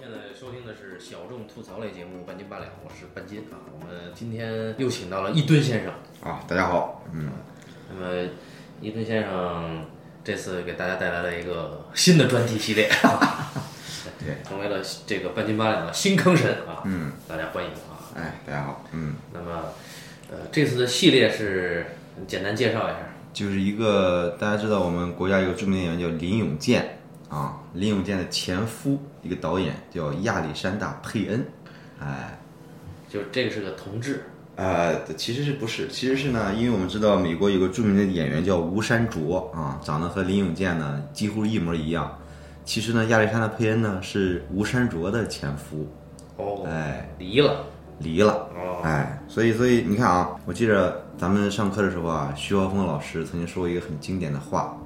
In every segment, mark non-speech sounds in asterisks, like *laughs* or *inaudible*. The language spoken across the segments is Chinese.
现在收听的是小众吐槽类节目《半斤八两》，我是半斤啊。我们今天又请到了一吨先生。啊，大家好，嗯，那么，一吨先生这次给大家带来了一个新的专题系列，*laughs* 对，成为了这个半斤八两的新坑神啊。嗯，大家欢迎啊。哎，大家好，嗯，那么，呃，这次的系列是简单介绍一下。就是一个大家知道我们国家有个著名演员叫林永健啊，林永健的前夫，一个导演叫亚历山大佩恩，哎，就这个是个同志，呃，其实是不是？其实是呢，因为我们知道美国有个著名的演员叫吴山卓啊，长得和林永健呢几乎一模一样。其实呢，亚历山大佩恩呢是吴山卓的前夫，哦，哎，离了，离了。哦，哎，所以所以你看啊，我记着咱们上课的时候啊，徐浩峰老师曾经说过一个很经典的话，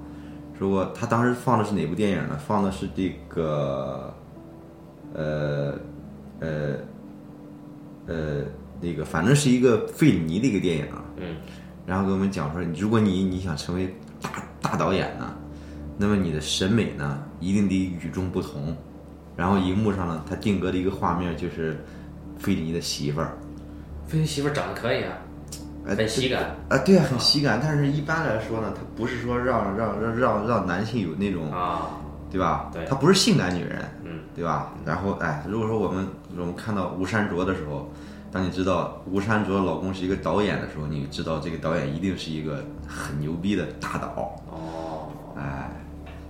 说过他当时放的是哪部电影呢？放的是这个，呃，呃，呃，那个反正是一个费里尼的一个电影啊。嗯。然后给我们讲说，如果你你想成为大大导演呢，那么你的审美呢一定得与众不同。然后荧幕上呢，他定格的一个画面就是费里尼的媳妇儿。菲菲媳妇儿长得可以啊，哎很喜感啊，对啊，很喜感。但是一般来说呢，它不是说让让让让让男性有那种，啊，对吧？对她不是性感女人，嗯，对吧？然后哎，如果说我们我们看到吴山卓的时候，当你知道吴山卓老公是一个导演的时候，你知道这个导演一定是一个很牛逼的大导，哦，哎，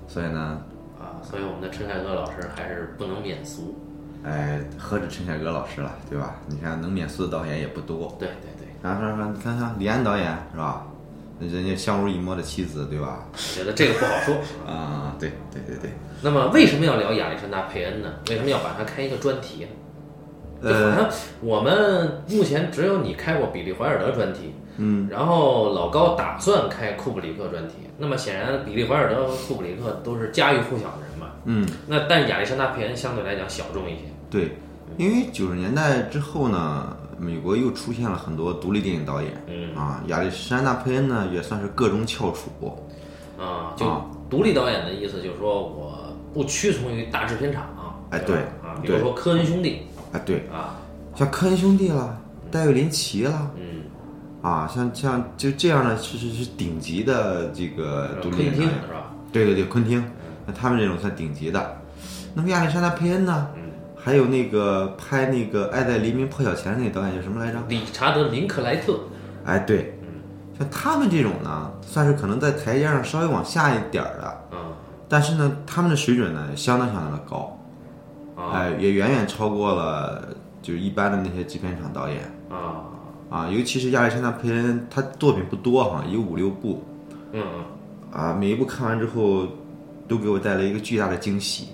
所以呢，啊，所以我们的陈凯歌老师还是不能免俗。哎，何止陈凯歌老师了，对吧？你看能免俗的导演也不多。对对对，然后说说，你看看李安导演是吧？人家相濡以沫的妻子，对吧？我觉得这个不好说。啊，对对对对，那么为什么要聊亚历山大佩恩呢？为什么要把它开一个专题呢？就好呃，像我们目前只有你开过比利怀尔德专题，嗯，然后老高打算开库布里克专题。那么显然，比利怀尔德和库布里克都是家喻户晓的人嘛。嗯，那但亚历山大佩恩相对来讲小众一些。对，因为九十年代之后呢，美国又出现了很多独立电影导演，嗯。啊，亚历山大佩恩呢也算是个中翘楚，啊，就啊独立导演的意思就是说我不屈从于大制片厂。啊。哎对啊，比如说科恩兄弟。哎，对，啊，像科恩兄弟啦，戴维林奇啦，嗯，啊，像像就这样的，是是是顶级的这个独立电影是吧？对对对，昆汀，那他们这种算顶级的。那么亚历山大佩恩呢？嗯还有那个拍那个《爱在黎明破晓前》那个导演叫什么来着？理查德·林克莱特，哎，对，像他们这种呢，算是可能在台阶上稍微往下一点儿的，嗯但是呢，他们的水准呢相当相当的高，啊。哎，也远远超过了就是一般的那些制片厂导演。啊，啊，尤其是亚历山大佩恩，他作品不多哈，有五六部。嗯。啊，每一部看完之后，都给我带来一个巨大的惊喜。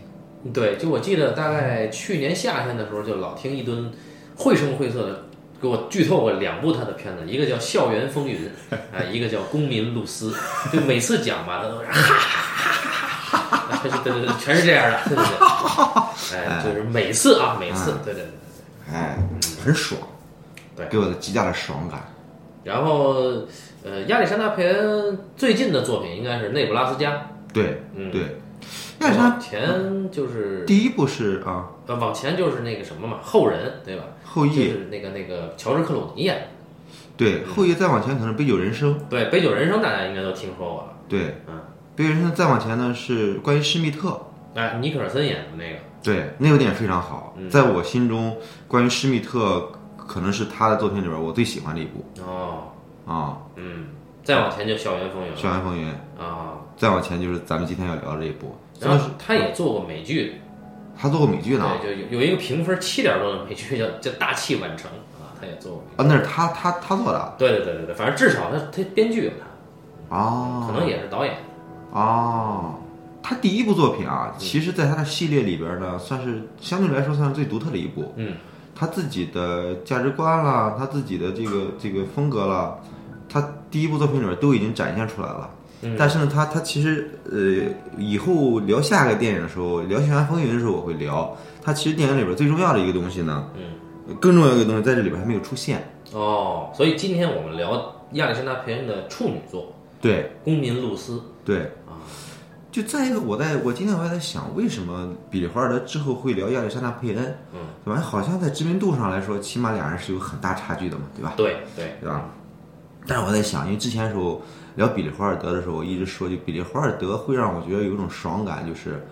对，就我记得大概去年夏天的时候，就老听一吨绘声绘色的给我剧透过两部他的片子，一个叫《校园风云》，啊，一个叫《公民露丝》，就每次讲吧，他都是哈哈哈哈哈哈，对对对，全是这样的，对对对，哎，就是每次啊，每次，对对对。哎，很爽，对给我的极大的爽感。然后，呃，亚历山大·佩恩最近的作品应该是《内布拉斯加》，对，嗯，对，亚历山往前就是第一部是啊，呃，往前就是那个什么嘛，后人对吧？就后羿，是那个那个乔治克鲁尼演的。对，后羿再往前可能是杯酒人生，对，《杯酒人生》大家应该都听说过了。对，嗯，杯酒人生再往前呢是关于施密特，哎，尼克尔森演的那个，对，那个电影非常好，嗯。在我心中，关于施密特可能是他的作品里边我最喜欢的一部。哦，啊，嗯，再往前就《校园风云》《校园风云》，啊，再往前就是咱们今天要聊的这一部，然后他也做过美剧，他做过美剧呢，对，就有有一个评分七点多的美剧叫 *laughs* 叫《大器晚成》啊，他也做过美剧。啊，那是他他他做的对对对对对，反正至少他他编剧有他，啊，可能也是导演。哦，他第一部作品啊，其实在他的系列里边呢，算是相对来说算是最独特的一部。嗯，他自己的价值观啦，他自己的这个这个风格啦，他第一部作品里边都已经展现出来了。嗯但是呢，他他其实呃，以后聊下一个电影的时候，聊《校园风云》的时候，我会聊他其实电影里边最重要的一个东西呢，嗯，更重要的一个东西在这里边还没有出现。哦，所以今天我们聊亚历山大·佩恩的处女作对《公民露丝》对，啊，就再一个，我在我今天我还在想，为什么比利华尔德之后会聊亚历山大佩恩？嗯，对吧？好像在知名度上来说，起码俩人是有很大差距的嘛，对吧？对对对吧？但是我在想，因为之前的时候聊比利华尔德的时候，我一直说，就比利华尔德会让我觉得有一种爽感，就是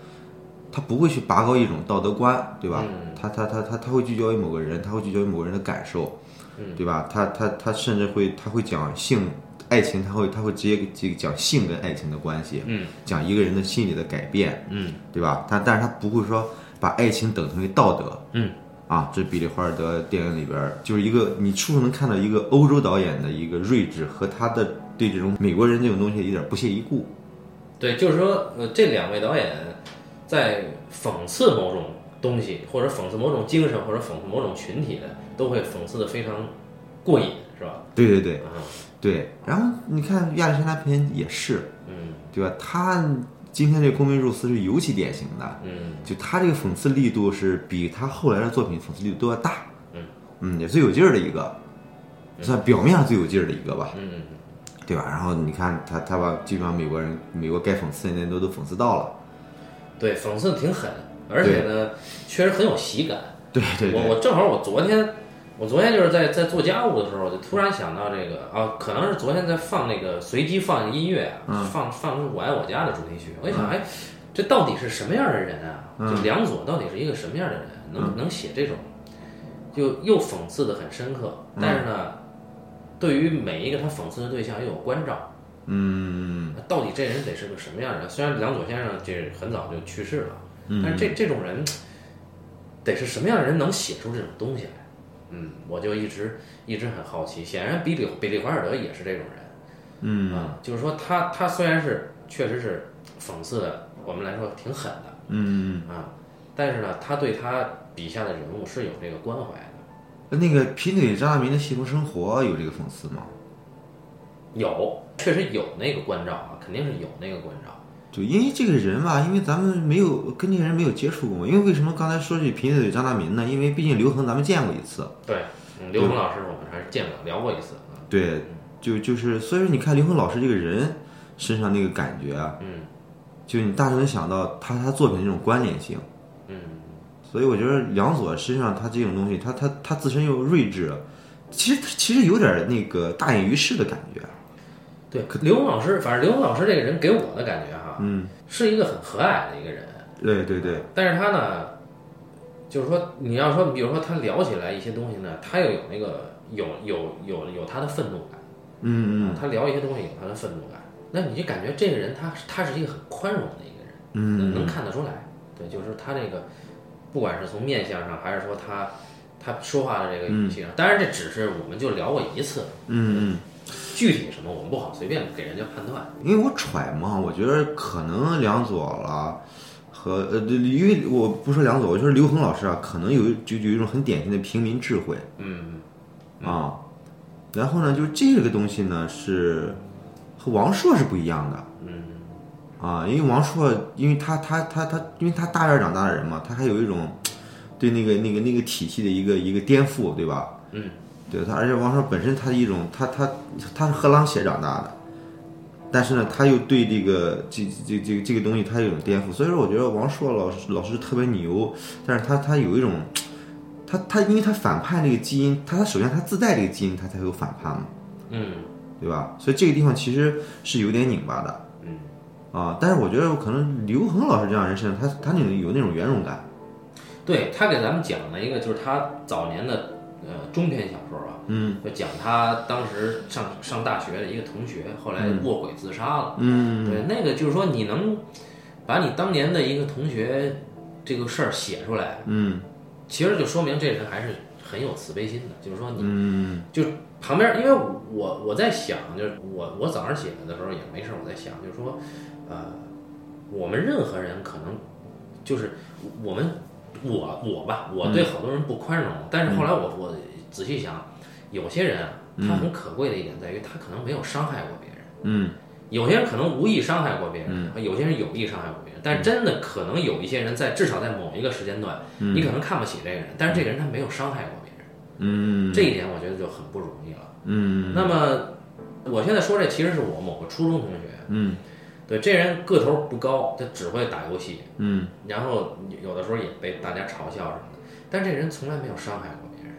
他不会去拔高一种道德观，对吧？嗯他他他他他会聚焦于某个人，他会聚焦于某个人的感受，嗯对吧？他他他甚至会他会讲性爱情，他会他会直接这个讲性跟爱情的关系，嗯讲一个人的心理的改变，嗯对吧？他但是他不会说把爱情等同于道德，嗯啊，这比利华尔德电影里边儿就是一个你处处能看到一个欧洲导演的一个睿智和他的对这种美国人这种东西一点不屑一顾。对，就是说，呃，这两位导演在讽刺某种东西，或者讽刺某种精神，或者讽刺某种群体的，都会讽刺的非常过瘾，是吧？对对对啊，对，然后你看亚历山大佩恩也是，嗯对吧？他今天这个公民入司是尤其典型的，嗯就他这个讽刺力度是比他后来的作品讽刺力度都要大，嗯嗯，也最有劲儿的一个，算表面上最有劲儿的一个吧，嗯对吧？然后你看他他把基本上美国人美国该讽刺的那都都讽刺到了，对，讽刺的挺狠，而且呢，确实很有喜感。对对对，我我正好我昨天，我昨天就是在在做家务的时候，我就突然想到这个啊，可能是昨天在放那个随机放音乐啊，放放出《我爱我家》的主题曲，我一想，哎，这到底是什么样的人啊？就梁左到底是一个什么样的人，能能写这种，就又讽刺的很深刻，但是呢，对于每一个他讽刺的对象又有关照。嗯那到底这人得是个什么样的人？虽然梁左先生这很早就去世了，嗯但是这这种人得是什么样的人能写出这种东西来？嗯，我就一直一直很好奇。显然，比利比利华尔德也是这种人。嗯啊，就是说他他虽然是确实是讽刺的，我们来说挺狠的嗯，啊，但是呢，他对他笔下的人物是有这个关怀的。那个贫嘴张大民的《幸福生活》有这个讽刺吗？有，确实有那个关照啊，肯定是有那个关照。对，因为这个人吧，因为咱们没有跟这个人没有接触过嘛。因为为什么刚才说起贫嘴张大民呢？因为毕竟刘恒咱们见过一次，对，嗯，刘恒老师我们还是见过聊过一次啊。对，就就是所以说你看刘恒老师这个人身上那个感觉啊，嗯就你大致能想到他他作品的这种关联性。嗯，所以我觉得梁左身上他这种东西，他他他自身又睿智，其实其实有点那个大隐于市的感觉。对，刘鹏老师，反正刘鹏老师这个人给我的感觉哈，嗯，是一个很和蔼的一个人。对对对，但是他呢，就是说你要说，比如说他聊起来一些东西呢，他又有那个有有有有他的愤怒感，嗯嗯他聊一些东西有他的愤怒感，那你就感觉这个人他他是一个很宽容的一个人，嗯能看得出来。对，就是他这个，不管是从面相上，还是说他他说话的这个语气上，当然这只是我们就聊过一次，嗯嗯。具体什么我们不好随便给人家判断。因为我揣嘛，我觉得可能梁左了和呃，因为我不说梁左，我说刘恒老师啊，可能有就有一种很典型的平民智慧嗯啊。然后呢，就是这个东西呢是和王朔是不一样的嗯啊，因为王朔，因为他他他他，因为他大院长大的人嘛，他还有一种对那个那个那个体系的一个一个颠覆，对吧？嗯对他，而且王朔本身他的一种，他他他是喝狼血长大的，但是呢，他又对这个这这这个这个东西他有一种颠覆，所以说我觉得王朔老师老师特别牛，但是他他有一种，他他因为他反叛这个基因，他他首先他自带这个基因，他才有反叛嘛，嗯对吧？所以这个地方其实是有点拧巴的嗯，啊，但是我觉得可能刘恒老师这样人身上，他他那种有那种圆融感，对他给咱们讲了一个，就是他早年的呃中篇小说啊，嗯就讲他当时上上大学的一个同学，后来卧轨自杀了。嗯对，那个就是说你能把你当年的一个同学这个事儿写出来，嗯其实就说明这人还是很有慈悲心的。就是说你嗯就旁边，因为我我在想，就是我我早上起来的时候也没事儿，我在想，就是说，呃，我们任何人可能就是我们我我吧，我对好多人不宽容，但是后来我我仔细想，有些人啊，他很可贵的一点在于他可能没有伤害过别人。嗯有些人可能无意伤害过别人，有些人有意伤害过别人，但是真的可能有一些人在至少在某一个时间段，你可能看不起这个人，但是这个人他没有伤害过别人，嗯这一点我觉得就很不容易了。嗯那么我现在说这其实是我某个初中同学，嗯对，这人个头不高，他只会打游戏，嗯。然后有的时候也被大家嘲笑什么的，但这人从来没有伤害过别人，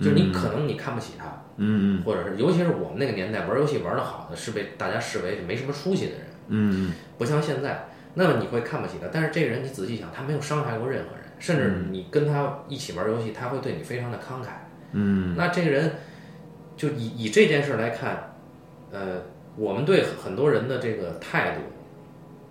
就是你可能你看不起他，嗯或者是尤其是我们那个年代玩游戏玩得好的，是被大家视为没什么出息的人，嗯不像现在，那么你会看不起他，但是这个人你仔细想，他没有伤害过任何人，甚至你跟他一起玩游戏，他会对你非常的慷慨。嗯。那这个人就以以这件事来看，呃，我们对很多人的这个态度，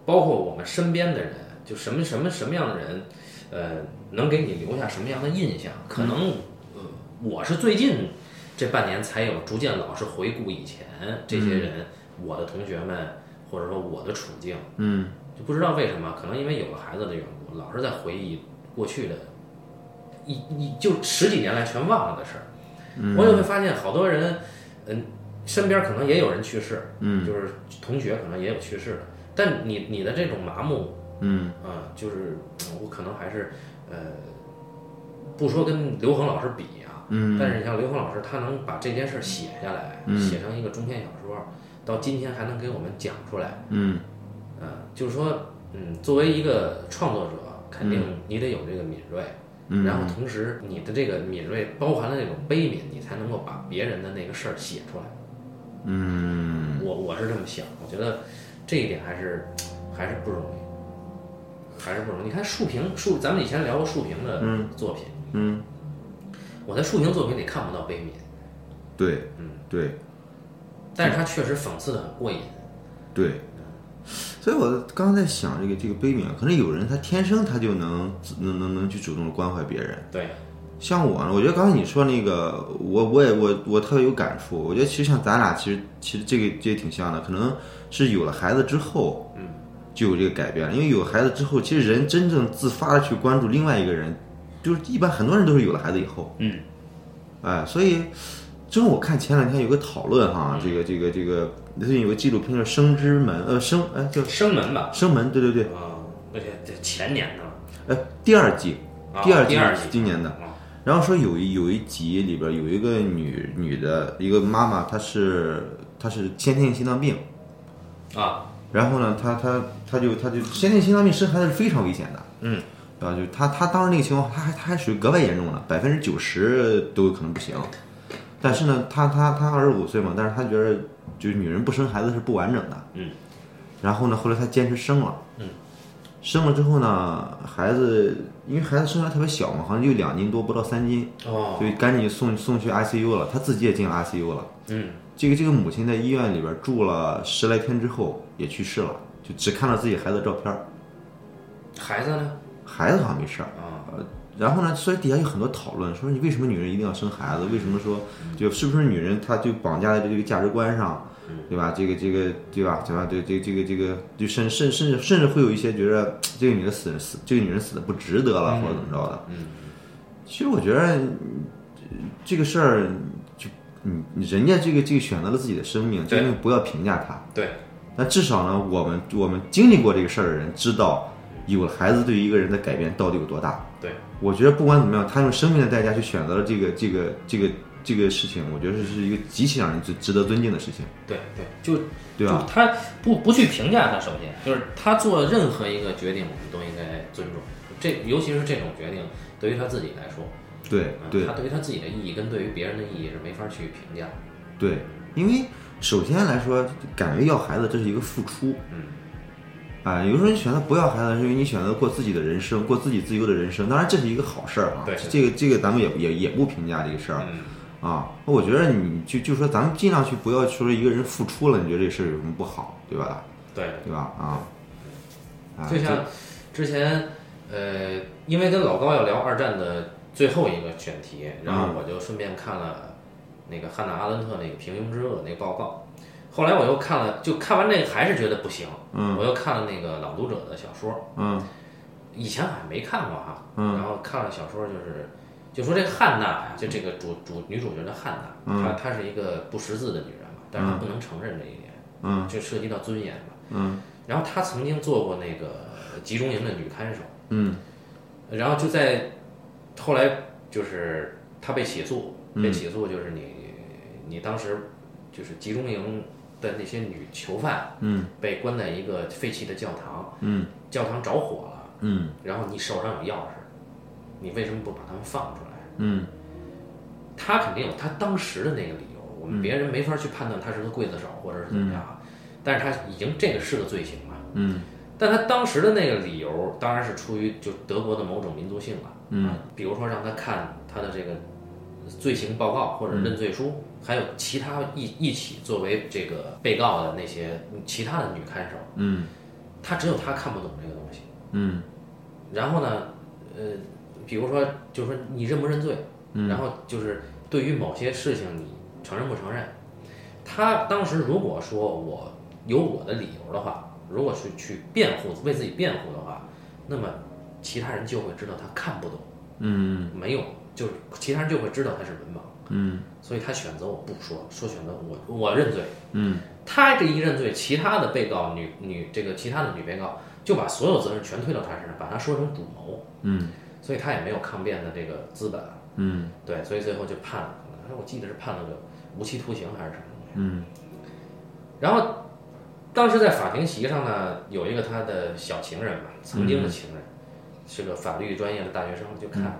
包括我们身边的人，就什么什么什么样的人，呃，能给你留下什么样的印象？可能，呃，我是最近这半年才有逐渐老是回顾以前这些人，我的同学们，或者说我的处境，嗯就不知道为什么，可能因为有了孩子的缘故，老是在回忆过去的，一一就十几年来全忘了的事儿。我也会发现好多人，嗯，身边可能也有人去世，嗯。就是同学可能也有去世的，但你你的这种麻木，嗯。啊、就是我可能还是呃，不说跟刘恒老师比啊，嗯。但是你像刘恒老师，他能把这件事儿写下来，嗯。写成一个中篇小说，到今天还能给我们讲出来。嗯。呃，就是说，嗯，作为一个创作者，肯定你得有这个敏锐，嗯。然后同时你的这个敏锐包含了那种悲悯，你才能够把别人的那个事儿写出来。嗯我我是这么想，我觉得这一点还是还是不容易，还是不容易。你看树平树，咱们以前聊过树平的作品，嗯，我在树平作品里看不到悲悯，对，嗯对但是他确实讽刺的很过瘾。对，所以我刚刚在想这个这个悲悯，可能有人他天生他就能能能能去主动的关怀别人。对，像我呢，我觉得刚才你说那个，我我也我我特别有感触。我觉得其实像咱俩，其实其实这个这也挺像的，可能是有了孩子之后，嗯，就有这个改变了。因为有孩子之后，其实人真正自发的去关注另外一个人，就是一般很多人都是有了孩子以后，嗯，哎，所以正好我看前两天有个讨论哈，这个这个这个最近有个纪录片叫《生之门》，呃，生哎叫生门吧，生门，对对对，啊，而且这前年的了，哎，第二季，啊第二季第二季今年的。啊然后说有一有一集里边有一个女女的一个妈妈，她是她是先天性心脏病，啊，然后呢，她她她就她就先天性心脏病生孩子是非常危险的，嗯，然后？就她她当时那个情况，她还她还属于格外严重的，百分之九十都有可能不行。但是呢，她她她二十五岁嘛，但是她觉得就是女人不生孩子是不完整的，嗯，然后呢，后来她坚持生了，嗯，生了之后呢，孩子因为孩子生下来特别小嘛，好像就两斤多，不到三斤，哦，所以赶紧送送去 ICU 了，他自己也进了 ICU 了。嗯，这个这个母亲在医院里边住了十来天之后也去世了，就只看到自己孩子的照片，孩子呢？孩子好像没事儿。啊，然后呢，所以底下有很多讨论，说你为什么女人一定要生孩子？为什么说就是不是女人她就绑架在这个价值观上，对吧？这个这个对吧？对吧？这这这个这个就甚甚甚至甚至会有一些觉得这个女的死死这个女人死的不值得了，或者怎么着的。嗯，其实我觉得呃这个事儿就你你人家这个这个选择了自己的生命，这对个不要评价他。对，但至少呢，我们我们经历过这个事儿的人知道，有了孩子对于一个人的改变到底有多大。对，我觉得不管怎么样，他用生命的代价去选择了这个这个这个这个事情，我觉得是一个极其让人值值得尊敬的事情，对对，就对吧？他不不去评价他，首先就是他做任何一个决定，我们都应该尊重。这尤其是这种决定，对于他自己来说，对他对于他自己的意义跟对于别人的意义是没法去评价。对，因为首先来说，敢于要孩子，这是一个付出。嗯。啊，有时候你选择不要孩子，是因为你选择过自己的人生，过自己自由的人生。当然，这是一个好事儿啊。对这个这个咱们也也也不评价这个事儿。嗯，啊，我觉得你就就说咱们尽量去不要说一个人付出了，你觉得这事儿有什么不好，对吧？对。对吧？啊，啊就像之前，呃，因为跟老高要聊二战的最后一个选题，然后我就顺便看了那个汉娜·阿伦特那个《平庸之恶》那个报告。后来我又看了，就看完那个还是觉得不行，嗯我又看了那个《朗读者》的小说，嗯以前好像没看过哈，嗯然后看了小说，就是就说这个汉娜呀，就这个主主女主角的汉娜，嗯。她她是一个不识字的女人嘛，但是她不能承认这一点，嗯。就涉及到尊严嘛。嗯。然后她曾经做过那个集中营的女看守，嗯。然后就在后来就是她被起诉，嗯。被起诉就是你你当时就是集中营的那些女囚犯，嗯。被关在一个废弃的教堂，嗯。教堂着火了，嗯。然后你手上有钥匙，你为什么不把他们放出来？嗯。他肯定有他当时的那个理由，我们别人没法去判断他是个刽子手或者是怎么样啊，但是他已经这个是个罪行了。嗯。但他当时的那个理由，当然是出于就德国的某种民族性了，嗯啊，比如说让他看他的这个罪行报告或者认罪书，还有其他一一起作为这个被告的那些其他的女看守，嗯。他只有他看不懂这个东西。嗯。然后呢，呃，比如说就是说你认不认罪，嗯然后就是对于某些事情你承认不承认，他当时如果说我有我的理由的话，如果是去辩护为自己辩护的话，那么其他人就会知道他看不懂，嗯。没有，就是其他人就会知道他是文盲，嗯。所以他选择我不说，说选择我我认罪。嗯。他这一认罪，其他的被告女女这个其他的女被告就把所有责任全推到他身上，把他说成主谋，嗯所以他也没有抗辩的这个资本。嗯对，所以最后就判了，我记得是判了个无期徒刑还是什么东西。嗯然后当时在法庭席上呢，有一个他的小情人吧，曾经的情人，是个法律专业的大学生，就看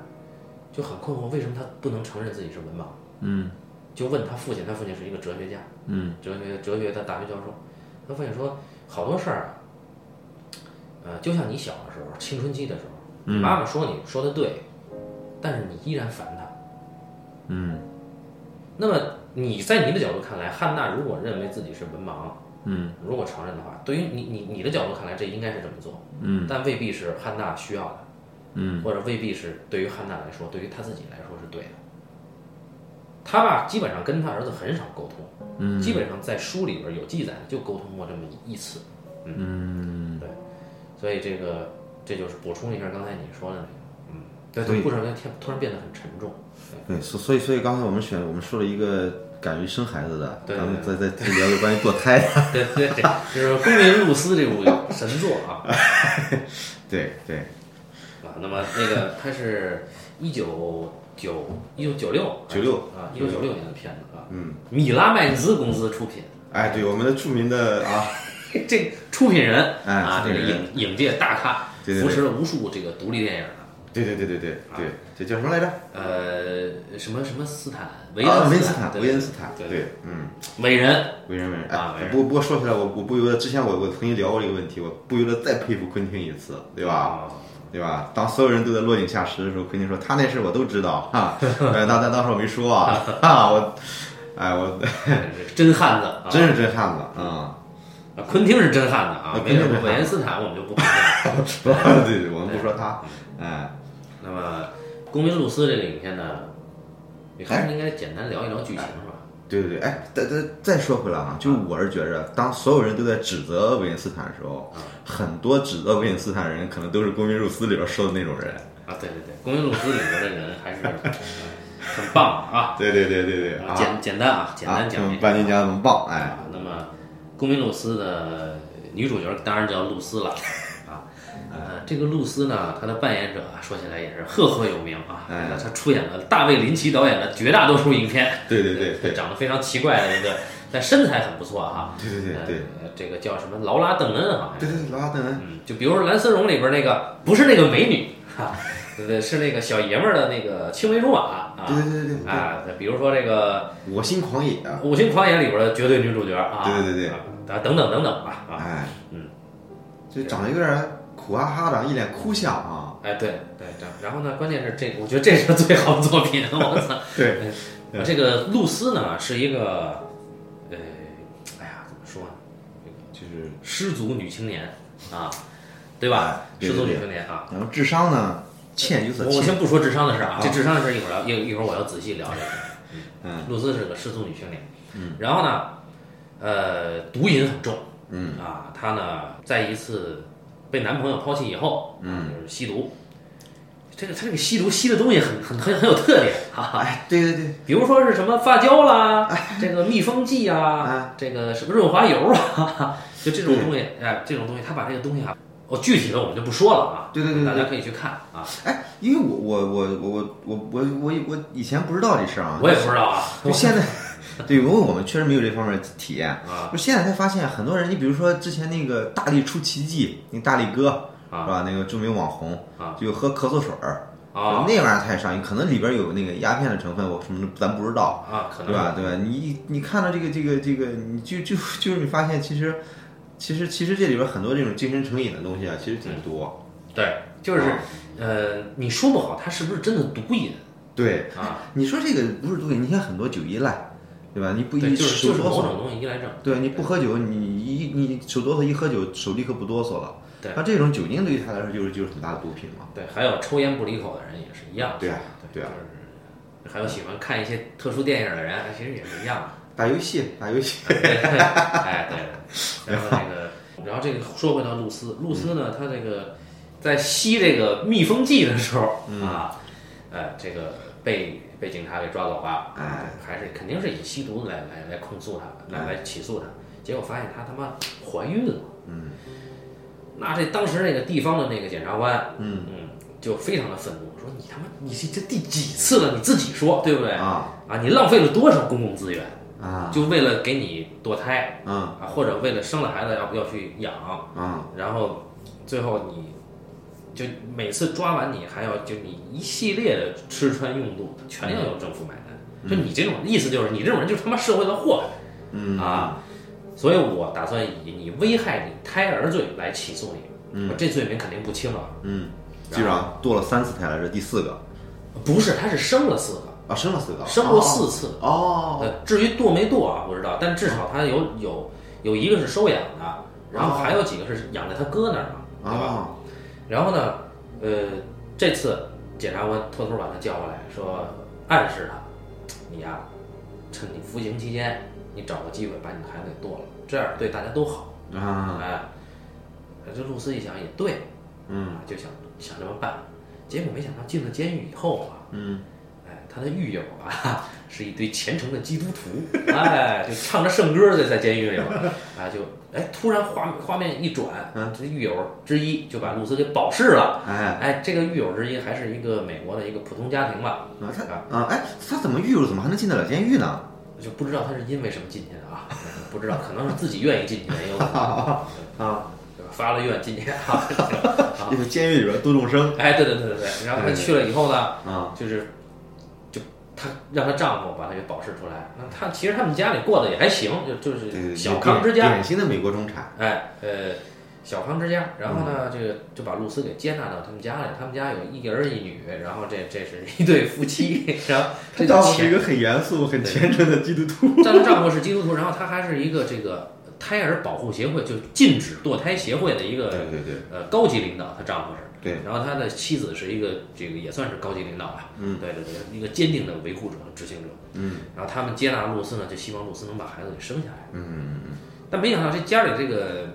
就很困惑，为什么他不能承认自己是文盲？嗯就问他父亲，他父亲是一个哲学家，嗯哲学哲学的大学教授。他父亲说，好多事儿啊，呃，就像你小的时候，青春期的时候，你妈妈说你说的对，但是你依然烦她。嗯。那么你在你的角度看来，汉娜如果认为自己是文盲，嗯。如果承认的话，对于你你你的角度看来，这应该是这么做，嗯。但未必是汉娜需要的，嗯。或者未必是对于汉娜来说，对于她自己来说是对的。他爸，基本上跟他儿子很少沟通，嗯。基本上在书里边有记载，就沟通过这么一一次，嗯。对，所以这个这就是补充一下刚才你说的那个，嗯，对，所以故事突突然变得很沉重，对，所所以所以刚才我们选我们说了一个敢于生孩子的，对咱们再再再聊聊关于堕胎的，*laughs* 对对对，就是《公民露丝》这部神作啊，*laughs* 对对，啊，那么那个它是一九九一九九六九六啊，一九九六年的片子啊，嗯，米拉麦兹公司出品，哎，对，我们的著名的啊，*laughs* 这出品人哎啊，这个影影界大咖，对对对扶持了无数这个独立电影的，对对对对对对，这叫什么来着？呃，什么什么斯坦维啊，恩斯坦，对维恩斯坦，对对，嗯，伟人，伟人伟人，哎，啊伟人不不过说起来，我我不由得之前我我曾经聊过这个问题，我不由得再佩服昆汀一次，对吧？啊？对吧？当所有人都在落井下石的时候，昆汀说他那事我都知道哈，*laughs* 呃，但但当时我没说啊，*laughs* 哈，我，哎，我真汉子啊！真是真汉子啊！啊昆汀是真汉子啊啊，没有昆汀是韦恩斯坦我们就不评价。*laughs* 对对，我们不说他，哎，那么《公民露丝》这个影片呢，你还是应该简单聊一聊剧情是吧？对对对，哎，再再再说回来啊，就是我是觉着，当所有人都在指责维恩斯坦的时候，很多指责维恩斯坦的人，可能都是《公民露丝》里边说的那种人。啊，对对对，《公民露丝》里边的人还是呃 *laughs* 很棒啊。对对对对对啊，简简单啊，简单讲。半斤讲的很棒，哎，啊，那么《公民露丝》的女主角当然叫露丝了啊。呃，这个露丝呢，她的扮演者啊，说起来也是赫赫有名啊。哎她出演了大卫林奇导演的绝大多数影片。对对对对长得非常奇怪的一个，但身材很不错哈。对对对对呃，这个叫什么劳拉·邓恩好像是。对对对，劳拉邓恩，嗯，就比如说《蓝丝绒》里边那个，不是那个美女哈，对 *laughs* 对，是那个小爷们儿的那个青梅竹马啊。对对对对对啊，比如说这个我心狂野啊，《五星狂野》里边的绝对女主角啊。对对对对啊，啊等等等等吧啊。哎，嗯，就长得有点苦哈哈的，一脸哭相啊。哎，对对对，然后呢，关键是这，我觉得这是最好的作品，我操！*laughs* 对，呃 *laughs* 这个露丝呢是一个，呃，哎呀，怎么说呢？就是，失足女青年啊，对吧？失足女青年啊。然后智商呢欠有所欠，我我先不说智商的事啊，啊这智商的事一会儿要一一会儿我要仔细聊这个。嗯露丝是个失足女青年，嗯，然后呢，呃，毒瘾很重，嗯啊，她呢在一次被男朋友抛弃以后，嗯，就是吸毒。这个她这个吸毒吸的东西很很很很有特点，哈哈。哎，对对对，比如说是什么发胶啦，这个密封剂啊哎，这个什么润滑油啊，就这种东西，哎，这种东西，她把这个东西啊，哦，具体的我们就不说了啊，对对对对大家可以去看啊，哎，因为我我我我我我我我我以前不知道这事儿啊，我也不知道啊，就现在 *laughs* 对，因为我们确实没有这方面的体验。啊就现在才发现，很多人，你比如说之前那个大力出奇迹，那个大力哥是啊吧？那个著名网红啊就喝咳嗽水儿，啊那玩意儿太上瘾，可能里边有那个鸦片的成分，我什么的咱不知道，啊，可能对吧？对吧？你你看到这个这个这个，你就就就是你发现其实其实其实这里边很多这种精神成瘾的东西啊，其实挺多。对，就是啊呃，你说不好他是不是真的毒瘾对，啊？你说这个不是毒瘾，你看很多酒依赖，对吧？你不对，一就是就是某种东西依赖症。对，你不喝酒，你一你手哆嗦一喝酒，手立刻不哆嗦了。对那这种酒精对于他来说就是就是很大的毒品嘛。对，还有抽烟不离口的人也是一样。对啊对啊就是还有喜欢看一些特殊电影的人，其实也是一样的。打游戏，*laughs* 打游戏，哎，对，然后这个，然后这个说回到露丝，露丝呢，她这个在吸这个蜜蜂剂的时候啊，呃，这个被被警察给抓走了，哎，还是肯定是以吸毒来来来控诉她，来来起诉她，结果发现她他妈怀孕了，嗯，那这当时那个地方的那个检察官，嗯就非常的愤怒，说你他妈你这这第几次了？你自己说对不对？啊啊，你浪费了多少公共资源？啊。就为了给你堕胎嗯。啊，或者为了生了孩子要要去养，啊然后最后你就每次抓完你还要就你一系列的吃穿用度全要由政府买单，就你这种意思就是你这种人就是他妈社会的祸。害嗯。啊，所以我打算以你危害你胎儿罪来起诉你，我这罪名肯定不轻了，嗯，基本上堕了三次胎了，这第四个。不是他是生了四个，啊，生了四个，生过四次，哦。呃，至于堕没堕啊，不知道，但至少他有有有一个是收养的，然后还有几个是养在他哥那儿嘛，对吧？哦。然后呢，呃，这次检察官偷偷把他叫过来，说暗示他，你呀、趁你服刑期间，你找个机会把你的孩子给剁了，这样对大家都好。啊。哎，这露丝一想也对，嗯。啊，就想想这么办，结果没想到进了监狱以后啊，嗯。哎，他的狱友啊，是一堆虔诚的基督徒，哎，就唱着圣歌在在监狱里边，啊，就哎，突然画画面一转，嗯这狱友之一就把露丝给保释了，哎。哎，这个狱友之一还是一个美国的一个普通家庭吧，啊他啊哎他怎么狱友怎么还能进得了监狱呢？就不知道他是因为什么进去的啊，不知道，可能是自己愿意进去的，也有可能，*laughs* 啊，发了愿进去啊，*laughs* 啊这个监狱里边度众生哎，对对对对对，然后他去了以后呢，啊。就是，就她让她丈夫把她给保释出来。那她其实他们家里过得也还行，就就是小康之家，典型的美国中产哎，呃，小康之家。然后嗯呢，这个就把露丝给接纳到他们家里。他们家有一儿一女，然后这这是一对夫妻，然后这丈夫是一个很严肃、很虔诚的基督徒。*laughs* 她丈夫是基督徒，然后他还是一个这个胎儿保护协会，就禁止堕胎协会的一个对对对呃高级领导，她丈夫是。对，然后他的妻子是一个这个也算是高级领导吧，嗯，对对对，一个坚定的维护者和执行者，嗯。然后他们接纳露丝呢，就希望露丝能把孩子给生下来，嗯嗯但没想到这家里这个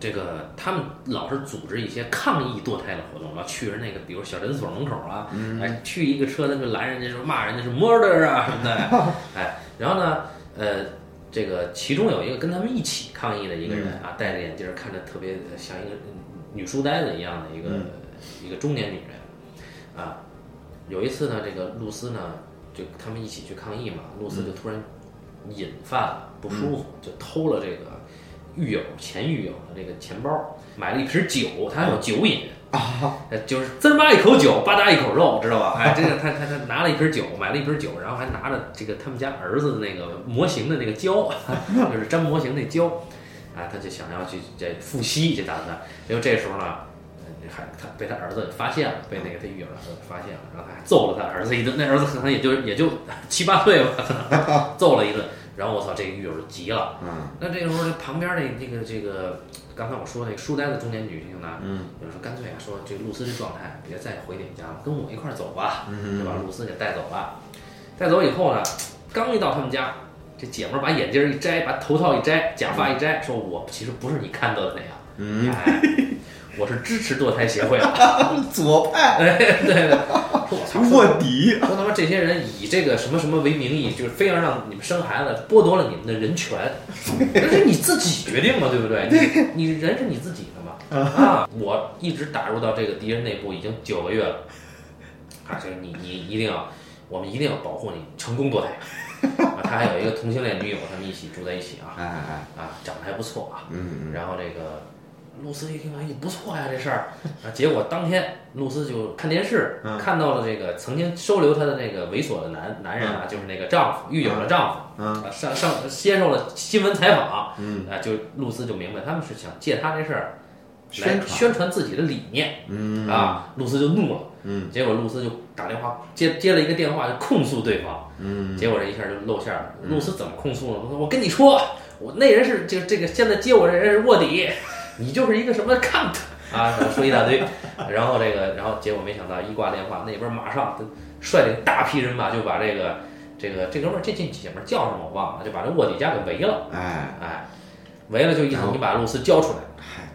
这个他们老是组织一些抗议堕胎的活动，然后去人那个比如小诊所门口啊，嗯。哎，去一个车那就拦人家说骂人家是 murder 啊什么的，*laughs* 哎，然后呢，呃。这个其中有一个跟他们一起抗议的一个人啊，戴着眼镜，看着特别呃像一个女书呆子一样的一个、嗯。一个中年女人，啊，有一次呢，这个露丝呢，就他们一起去抗议嘛，露丝就突然瘾犯了，不舒服，就偷了这个狱友前狱友的这个钱包，买了一瓶酒，他有酒瘾。啊，就是滋吧一口酒，吧嗒一口肉，知道吧？*laughs* 哎，这个他他他拿了一瓶酒，买了一瓶酒，然后还拿着这个他们家儿子的那个模型的那个胶，*laughs* 就是粘模型那胶，啊，他就想要去这复吸，这打算。结果这时候呢，呃还他被他儿子发现了，被那个他狱友的儿子发现了，然后还揍了他儿子一顿。那儿子可能也就也就七八岁吧，*laughs* 揍了一顿。然后我操，这个狱友就急了。嗯那这个时候，这旁边那那个这个，刚才我说那个书呆子中年女性呢，嗯，就说干脆啊，说这个露丝这状态，别再回你们家了，跟我一块儿走吧，嗯就把露丝给带走了。带走以后呢，刚一到他们家，这姐们儿把眼镜一摘，把头套一摘，假发一摘，说我其实不是你看到的那样，嗯，哎，我是支持堕胎协会的，*laughs* 左派哎，对对，卧底，说他妈这些人以这个什么什么为名义，就是非要让你们生孩子，剥夺了你们的人权，这是你自己决定嘛，对不对？你你人是你自己的嘛。啊，我一直打入到这个敌人内部已经九个月了，啊，就是你你一定要，我们一定要保护你成功堕胎。啊他还有一个同性恋女友，他们一起住在一起啊哎哎哎，啊，长得还不错啊。嗯然后这个露丝一听，哎，不错呀，这事儿。*laughs* 啊。结果当天露丝就看电视，嗯。看到了这个曾经收留她的那个猥琐的男男人啊，就是那个丈夫狱友的丈夫，嗯。啊，上上接受了新闻采访，嗯，啊，就露丝就明白他们是想借他这事儿来宣宣传自己的理念，嗯。啊，露丝就怒了，嗯，结果露丝就打电话接接了一个电话，就控诉对方，嗯，结果这一下就露馅儿了。露丝怎么控诉呢？我说我跟你说，我那人是就这个现在接我这人是卧底，*laughs* 你就是一个什么 count 啊，说一大堆，*laughs* 然后这个然后结果没想到一挂电话，那边马上就率领大批人马就把这个这个这哥们儿这这姐们儿叫什么我忘了，就把这卧底家给围了，哎，哎，围了就意思你把露丝交出来。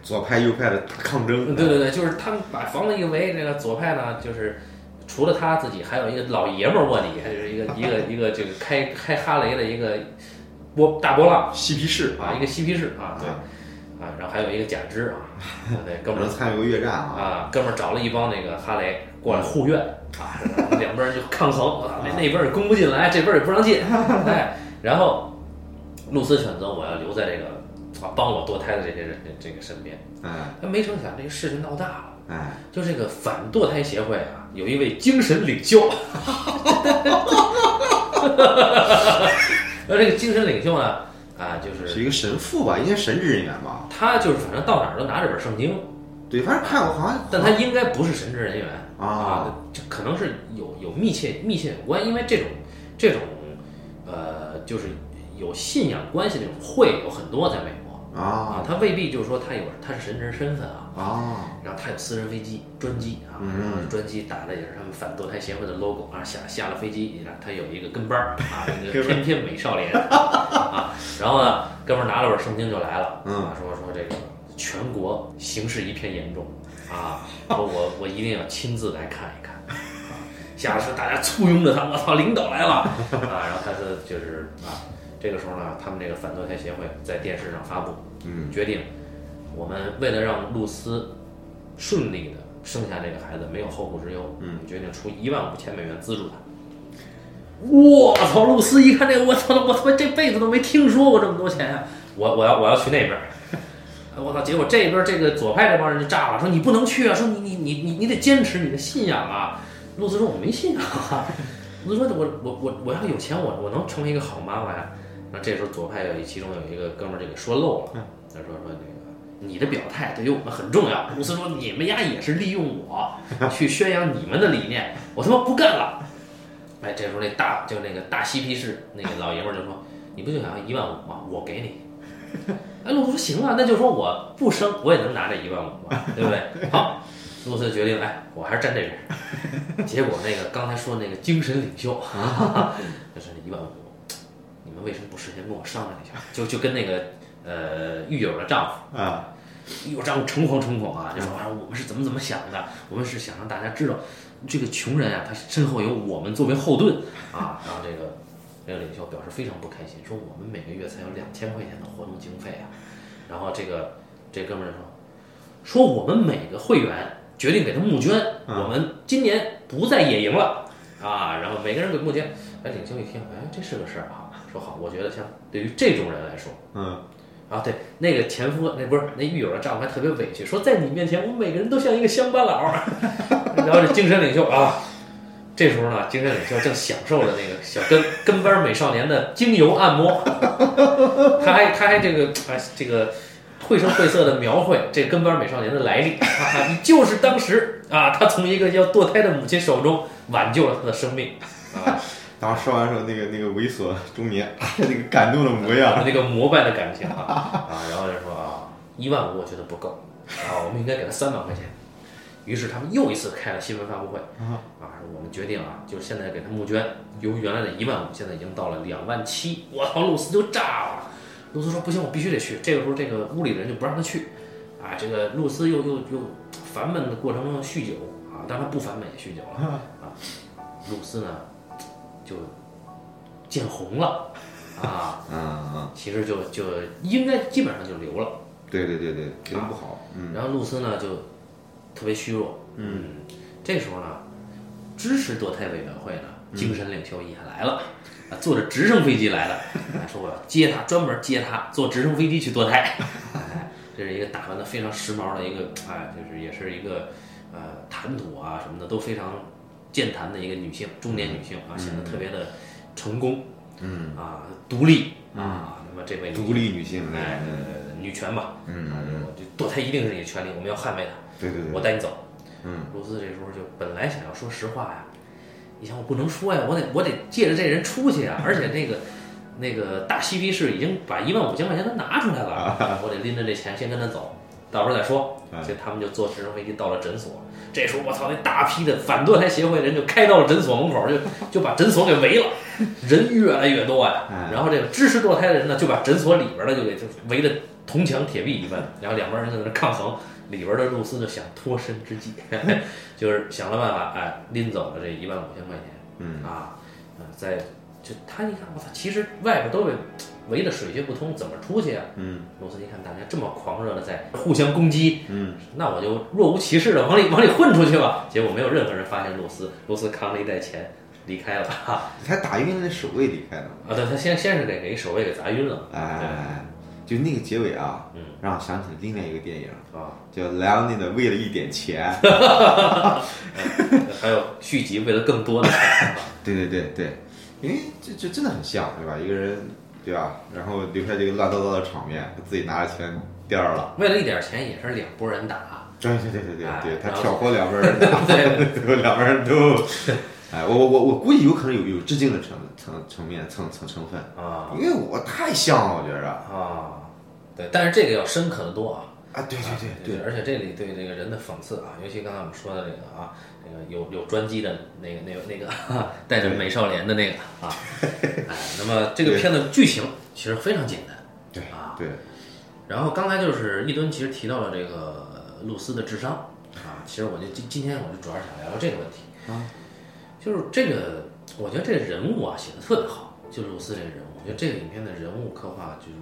嗨，左派右派的大抗争，嗯对对对，就是他们把房子一围，这个左派呢，就是除了他自己，还有一个老爷们儿卧底，就是一个一个一个这个开开哈雷的一个波大波浪。嬉皮士啊，一个嬉皮士啊，对。啊，然后还有一个假肢啊，*laughs* 对，哥们儿。能参与过越战啊，啊，哥们儿找了一帮那个哈雷过来护院。啊，两边儿就抗衡，那那边儿也攻不进来，这边儿也不让进，*laughs* 哎，然后露丝选择我要留在这个啊帮我堕胎的这些人的这个身边，哎他没成想这个事情闹大了。哎，就这个反堕胎协会啊，有一位精神领袖，那 *laughs* 这个精神领袖呢，啊，就是是一个神父吧，应该神职人员吧？他就是反正到哪儿都拿着本圣经，对，反正看我好像，但他应该不是神职人员啊，这可能是有有密切密切有关，因为这种这种呃，就是有信仰关系的这种会有很多在美国啊。啊，他未必就是说他有他是神职身份啊。啊，然后他有私人飞机专机啊，然后专机打的也是他们反堕胎协会的 logo 啊，下下了飞机，他有一个跟班儿啊，*laughs* 一个翩翩美少年啊，然后呢，哥们儿拿了本圣经就来了，嗯。啊，说说这个全国形势一片严重啊，说我我一定要亲自来看一看啊，*laughs* 下了车大家簇拥着他，我操，领导来了啊，然后他是就是啊，这个时候呢，他们这个反堕胎协会在电视上发布，嗯，决定我们为了让露丝顺利的生下这个孩子，没有后顾之忧，嗯，决定出一万五千美元资助他。我操！露丝一看这个，我操！我他妈这辈子都没听说过这么多钱呀、我我要我要去那边儿。我操！结果这边这个左派这帮人就炸了，说你不能去啊！说你你你你你得坚持你的信仰啊！露丝说我没信仰啊！露丝说我我我我要有钱，我我能成为一个好妈妈呀！那这时候左派有一其中有一个哥们儿就给说漏了，他说说那个你的表态对于我们很重要。露丝说你们呀也是利用我 *laughs* 去宣扬你们的理念，我他妈不干了。哎，这时候那大就那个大嬉皮士那个老爷们儿就说：“你不就想要一万五吗？我给你。”哎，露丝说：“行啊，那就说我不生，我也能拿这一万五嘛，对不对？” *laughs* 好，露丝决定，哎，我还是站这边。*laughs* 结果那个刚才说那个精神领袖，就是那一万五，为什么不事先跟我商量一下？*laughs* 就就跟那个呃狱友的丈夫。啊，狱友丈夫诚惶诚恐啊，就说啊，我们是怎么怎么想的？我们是想让大家知道，这个穷人啊，他身后有我们作为后盾啊。*laughs* 然后这个这个领袖表示非常不开心，说我们每个月才有两千块钱的活动经费啊。然后这个这哥们说，说我们每个会员决定给他募捐，我们今年不再野营了啊。然后每个人给募捐，哎，领袖一听，哎，这是个事儿哈。说好，我觉得像对于这种人来说，嗯，啊，对，那个前夫那不是那狱友的丈夫还特别委屈，说在你面前，我们每个人都像一个乡巴佬儿。*laughs* 然后这精神领袖啊，这时候呢，精神领袖正享受着那个小跟跟班美少年的精油按摩，他还他还这个哎这个绘声绘色的描绘这跟班美少年的来历，哈哈，你就是当时啊，他从一个要堕胎的母亲手中挽救了他的生命啊。*laughs* 当时说完之后，那个那个猥琐中年，*laughs* 哎，那个感动的模样，那个膜拜的感情啊啊，然后就说啊，一万五我觉得不够啊，我们应该给他三万块钱。于是他们又一次开了新闻发布会啊，我们决定啊，就是现在给他募捐，由原来的一万五，现在已经到了两万七。我操，露丝就炸了。露丝说不行，我必须得去。这个时候，这个屋里的人就不让他去啊。这个露丝又又又烦闷的过程中酗酒啊，当然他不烦闷也酗酒了啊。露丝呢就见红了啊。嗯 *laughs* 嗯，其实就就应该基本上就留了。对对对对，肯定不好，嗯然后露丝呢就特别虚弱，嗯，这时候呢，支持堕胎委员会呢精神领袖也来了，啊，坐着直升飞机来的，*laughs* 啊说我要接他，专门接他，坐直升飞机去堕胎。*laughs* 哎，这是一个打扮的非常时髦的一个，哎，就是也是一个呃谈吐啊什么的都非常健谈的一个女性，中年女性啊，显得特别的成功，嗯啊，独立啊。那么这位独立女性，哎，女权吧，嗯啊，就堕胎一定是你的权利，我们要捍卫它。对对对，我带你走。嗯，露丝这时候就本来想要说实话呀，你想我不能说呀，我得我得借着这人出去呀，而且那个那个大嬉皮士已经把一万五千块钱都拿出来了，*laughs* 我得拎着这钱先跟他走，到时候再说。哎所以他们就坐直升飞机到了诊所。这时候我操，那大批的反堕胎协会的人就开到了诊所门口，就就把诊所给围了，人越来越多呀。哎然后这个支持堕胎的人呢，就把诊所里边的就给就围得铜墙铁壁一般，然后两边人在那抗衡。里边的露丝就想脱身之计，*laughs* 就是想了办法，哎，拎走了这一万五千块钱。嗯啊，呃，在就他一看，我操，其实外边都被围得水泄不通，怎么出去啊？嗯露丝一看大家这么狂热的在互相攻击，嗯，那我就若无其事的往里往里混出去吧。结果没有任何人发现露丝，露丝扛了一袋钱离开了。*laughs* 哈才打晕了那守卫离开的嘛，啊，对他先先是给给守卫给砸晕了，哎，就那个结尾啊，嗯，让我想起了另外一个电影，啊，叫《莱昂内的为了一点钱 *laughs*》。还有续集为了更多的钱，*laughs* 对对对对，因为这这真的很像，对吧？一个人，对吧？然后留下这个乱糟糟的场面，自己拿着钱颠儿了。为了一点钱也是两拨人打，对对对对对对，他挑拨两拨人 *laughs* 打，对最后两拨人都，哎，我我我我估计有可能有有致敬的成层层面层层成分，啊因为我太像了，我觉着啊，对，但是这个要深刻的多啊。啊，对对对对，而且这里对这个人的讽刺啊，尤其刚才我们说的这个啊，那个有有专机的那个那个那个 *laughs* 哈带着美少年的那个啊，哎，那么这个片子剧情其实非常简单，对啊，对，然后刚才就是一吨其实提到了这个露丝的智商啊，其实我就今今天我就主要是想聊聊这个问题啊，*laughs* 就是这个我觉得这个人物啊写的特别好，就是露丝这个人物，我觉得这个影片的人物刻画就是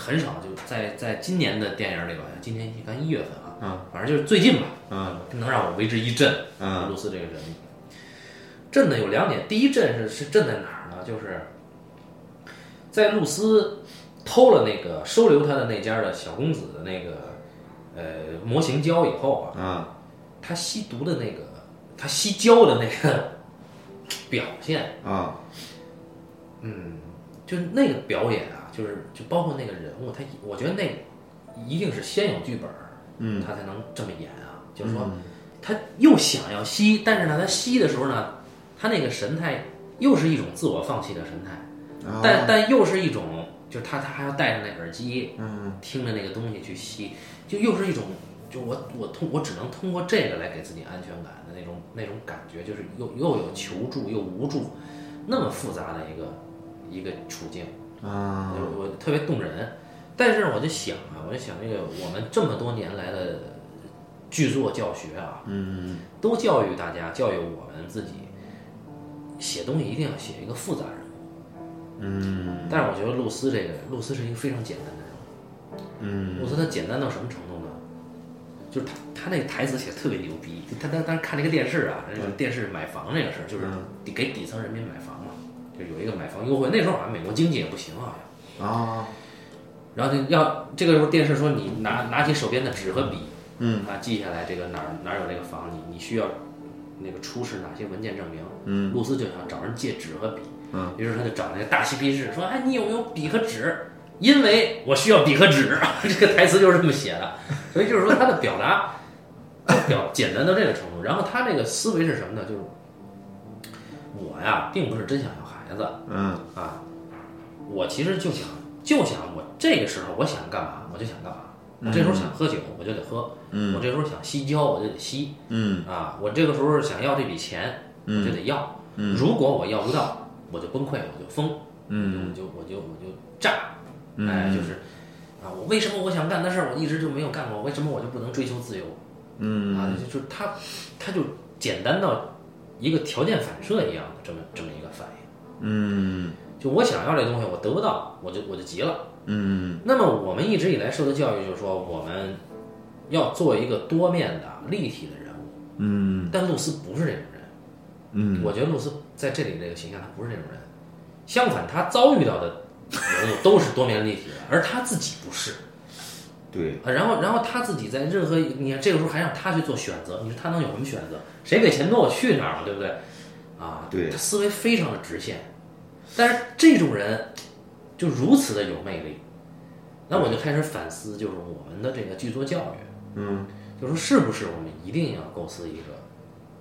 很少就在在今年的电影里吧，今年你看一月份啊，嗯，反正就是最近吧，嗯，能让我为之一振，嗯露丝这个人物，震的有两点，第一震是是震在哪儿呢？就是在露丝偷了那个收留他的那家的小公子的那个呃模型胶以后啊，嗯他吸毒的那个他吸胶的那个表现，啊嗯，就是那个表演啊，就是就包括那个人物，他我觉得那一定是先有剧本，嗯，他才能这么演啊。就是说，他又想要吸，但是呢，他吸的时候呢，他那个神态又是一种自我放弃的神态，啊但但又是一种，就是他他还要戴着那耳机，嗯听着那个东西去吸，就又是一种，就我我通我只能通过这个来给自己安全感的那种那种感觉，就是又又有求助又无助，那么复杂的一个一个处境，啊我我特别动人。但是我就想啊，我就想这个我们这么多年来的剧作教学啊，嗯都教育大家，教育我们自己，写东西一定要写一个复杂人物。嗯但是我觉得露丝这个，露丝是一个非常简单的人物。嗯露丝她简单到什么程度呢？就是她她那个台词写的特别牛逼。她当当时看那个电视啊，那个电视买房那个事儿，就是给底层人民买房嘛，就有一个买房优惠。那时候好像美国经济也不行好像。啊然后就要这个时候电视说你拿拿起手边的纸和笔，嗯啊，记下来这个哪儿哪儿有这个房，你你需要那个出示哪些文件证明？嗯，露丝就想找人借纸和笔，嗯，于是他就找那个大嬉皮士说，哎，你有没有笔和纸？因为我需要笔和纸，*laughs* 这个台词就是这么写的，所以就是说他的表达表简单到这个程度。然后他这个思维是什么呢？就是我呀，并不是真想子，嗯。啊，我其实就想就想我这个时候我想干嘛我就想干嘛，我这时候想喝酒我就得喝，嗯。我这时候想吸胶我就得吸嗯。啊，我这个时候想要这笔钱我就得要，如果我要不到我就崩溃我就疯，嗯。我就我就我就炸，哎就是啊我为什么我想干的事儿我一直就没有干过，为什么我就不能追求自由？嗯。啊，就就他他就简单到一个条件反射一样的这么这么一个反应。嗯就我想要这东西，我得不到，我就我就急了。嗯那么我们一直以来受的教育就是说，我们要做一个多面的、立体的人物。嗯但露丝不是这种人，嗯，我觉得露丝在这里这个形象，她不是这种人，相反，她遭遇到的人物都是多面立体的，而她自己不是。对，啊，然后，然后她自己在任何，你看这个时候还让她去做选择，你说她能有什么选择？谁给钱多，我去哪儿嘛，对不对？啊，对他思维非常的直线，但是这种人就如此的有魅力，那我就开始反思，就是我们的这个剧作教育，嗯，就说是不是我们一定要构思一个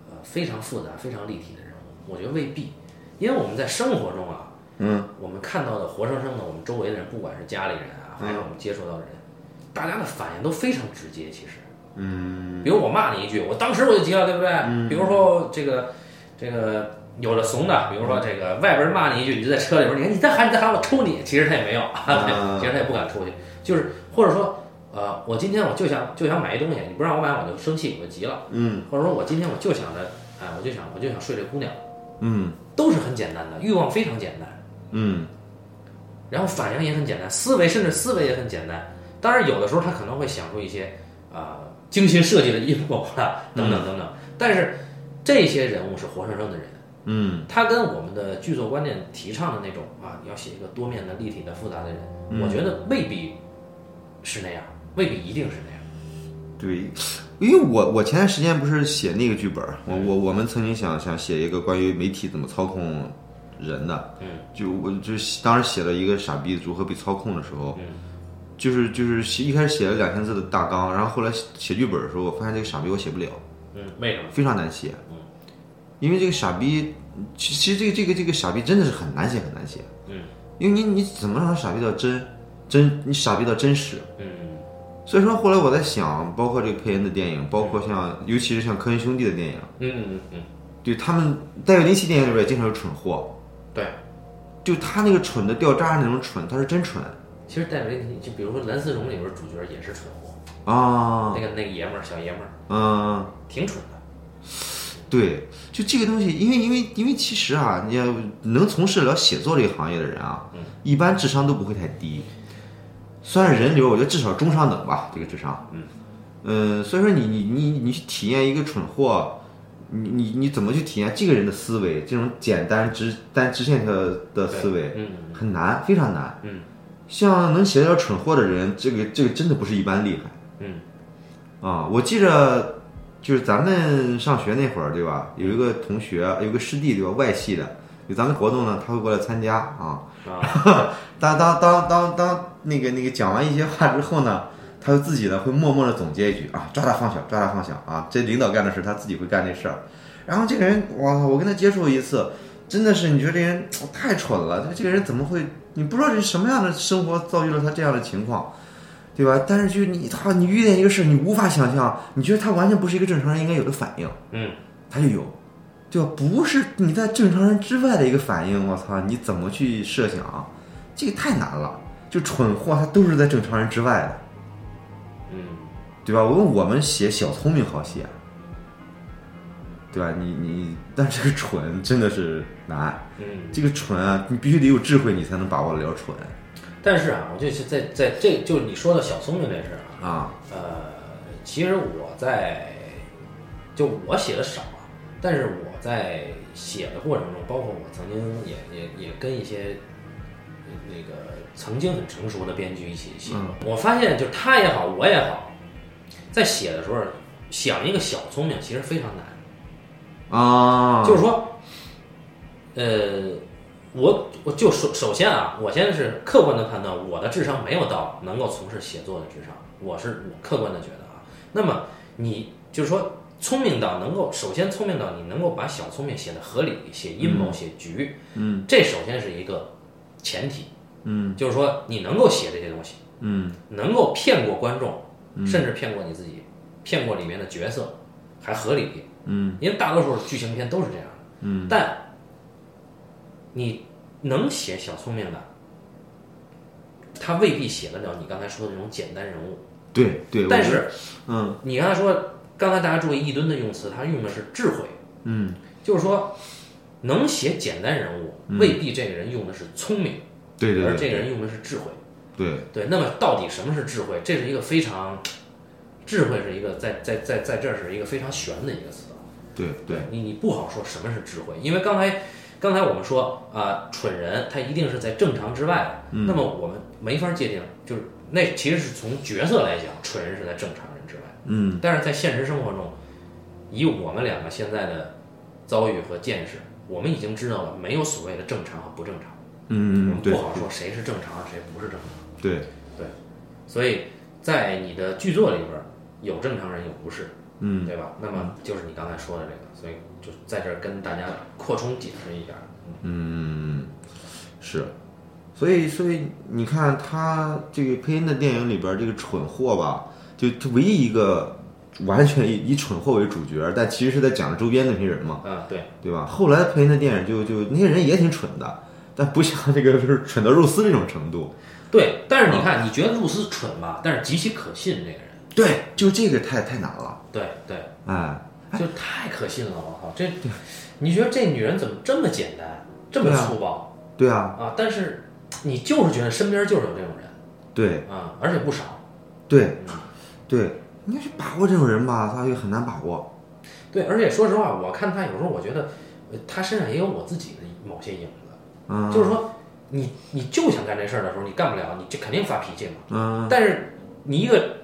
呃非常复杂、非常立体的人物？我觉得未必，因为我们在生活中啊，嗯，我们看到的活生生的我们周围的人，不管是家里人啊，还是我们接触到的人，大家的反应都非常直接。其实，嗯，比如我骂你一句，我当时我就急了，对不对？比如说这个这个有的怂的，比如说这个外边骂你一句，你就在车里边，你看你再喊你再喊我抽你，其实他也没有，*laughs* 其实他也不敢出去，就是或者说。呃，我今天我就想就想买一东西，你不让我买我就生气，我就急了。嗯，或者说我今天我就想着，哎，我就想我就想睡这姑娘，嗯都是很简单的，欲望非常简单。嗯然后反应也很简单，思维甚至思维也很简单。当然，有的时候他可能会想出一些啊、精心设计的阴谋啊，等等等等。但是这些人物是活生生的人，嗯。他跟我们的剧作观念提倡的那种啊，你要写一个多面的、立体的、复杂的人，我觉得未必是那样，未必一定是那样。对，因为我我前段时间不是写那个剧本，我我我们曾经想想写一个关于媒体怎么操控人的，嗯，就我就当时写了一个傻逼如何被操控的时候，嗯，就是就是写一开始写了两千字的大纲，然后后来写写剧本的时候，我发现这个傻逼我写不了，嗯，为什么？非常难写，嗯，因为这个傻逼，其其实这个这个这个傻逼真的是很难写很难写，嗯，因为你你怎么让他傻逼到真真你傻逼到真实？嗯。所以说后来我在想，包括这个佩恩的电影，包括像尤其是像科恩兄弟的电影，嗯嗯嗯，对他们戴维林奇电影里边也经常有蠢货，对。就他那个蠢的掉渣那种蠢，他是真蠢。其实戴维林奇，就比如说《蓝丝绒》里边主角也是蠢货，啊。那，个那个爷们儿，小爷们儿，嗯。挺蠢的。对，就这个东西，因为因为因为其实啊，你要能从事了写作这个行业的人啊，一般智商都不会太低，算是人流，我觉得至少中上等吧，这个智商。嗯，嗯，所以说你你你你去体验一个蠢货，你你你怎么去体验这个人的思维，这种简单直单直线条的思维，嗯很难，非常难。嗯，像能写得了蠢货的人，这个这个真的不是一般厉害。嗯啊，我记着，就是咱们上学那会儿，对吧？有一个同学，有个师弟，对吧？外系的，有咱们活动呢，他会过来参加啊。啊，*laughs* 当当当当当那个那个讲完一些话之后呢，他就自己呢会默默的总结一句啊，抓大放小，抓大放小啊，这领导干的事他自己会干这事儿。然后这个人，哇，我跟他接触一次，真的是你觉得这人太蠢了，这这个人怎么会？你不知道这是什么样的生活遭遇了他这样的情况。对吧？但是就你他你遇见一个事，你无法想象，你觉得他完全不是一个正常人应该有的反应，嗯，他就有，对吧？不是你在正常人之外的一个反应，我操，你怎么去设想？这个太难了。就蠢货，他都是在正常人之外的，嗯对吧？我问我们写小聪明好写，对吧？你你，但这个蠢真的是难。嗯。这个蠢啊，你必须得有智慧，你才能把握得了蠢但是啊，我就是在在这就是你说的小聪明这事儿啊，啊。呃，其实我在就我写的少啊，但是我在写的过程中，包括我曾经也也也跟一些呃那个曾经很成熟的编剧一起写过，我发现就是他也好，我也好，在写的时候想一个小聪明其实非常难。啊，就是说，呃，我我就首首先啊，我先是客观的判断，我的智商没有到能够从事写作的智商，我是我客观的觉得啊。那么你就是说聪明到能够，首先聪明到你能够把小聪明写的合理，写阴谋、写局，嗯，这首先是一个前提，嗯就是说你能够写这些东西，嗯能够骗过观众，甚至骗过你自己，骗过里面的角色，还合理。嗯因为大多数剧情片都是这样的。嗯，但你能写小聪明的，他未必写得了你刚才说的那种简单人物。对对，但是嗯你刚才说，刚才大家注意一吨的用词，他用的是智慧，嗯就是说能写简单人物，未必这个人用的是聪明，对对对而这个人用的是智慧。对对，那么到底什么是智慧？这是一个非常，智慧是一个在在在在这儿是一个非常玄的一个词。对对，你你不好说什么是智慧，因为刚才刚才我们说啊、蠢人他一定是在正常之外的，嗯。那么我们没法界定，就是那其实是从角色来讲，蠢人是在正常人之外，嗯。但是在现实生活中，以我们两个现在的遭遇和见识，我们已经知道了没有所谓的正常和不正常，我嗯对们不好说谁是正常，谁不是正常。对。对，所以在你的剧作里边儿有正常人，有不是，嗯。对吧？那么就是你刚才说的这个，所以就在这儿跟大家扩充解释一下。嗯是，所以所以你看他这个配音的电影里边这个蠢货吧，就他唯一一个完全以以蠢货为主角，但其实是在讲周边那些人嘛，嗯，对，对吧？后来配音的电影就就那些人也挺蠢的，但不像这个就是蠢到肉丝这种程度。对。但是你看，你觉得露丝蠢吧？但是极其可信，这个人，对，就这个太太难了，对对，哎，就太可信了。我靠，这你觉得这女人怎么这么简单，这么粗暴对啊，啊？但是你就是觉得身边就是有这种人对啊，而且不少。对对，你要去把握这种人吧，他就很难把握。对，而且说实话，我看他有时候，我觉得，呃，他身上也有我自己的某些影子。嗯就是说，你你就想干这事儿的时候，你干不了，你就肯定发脾气嘛。嗯，但是你一个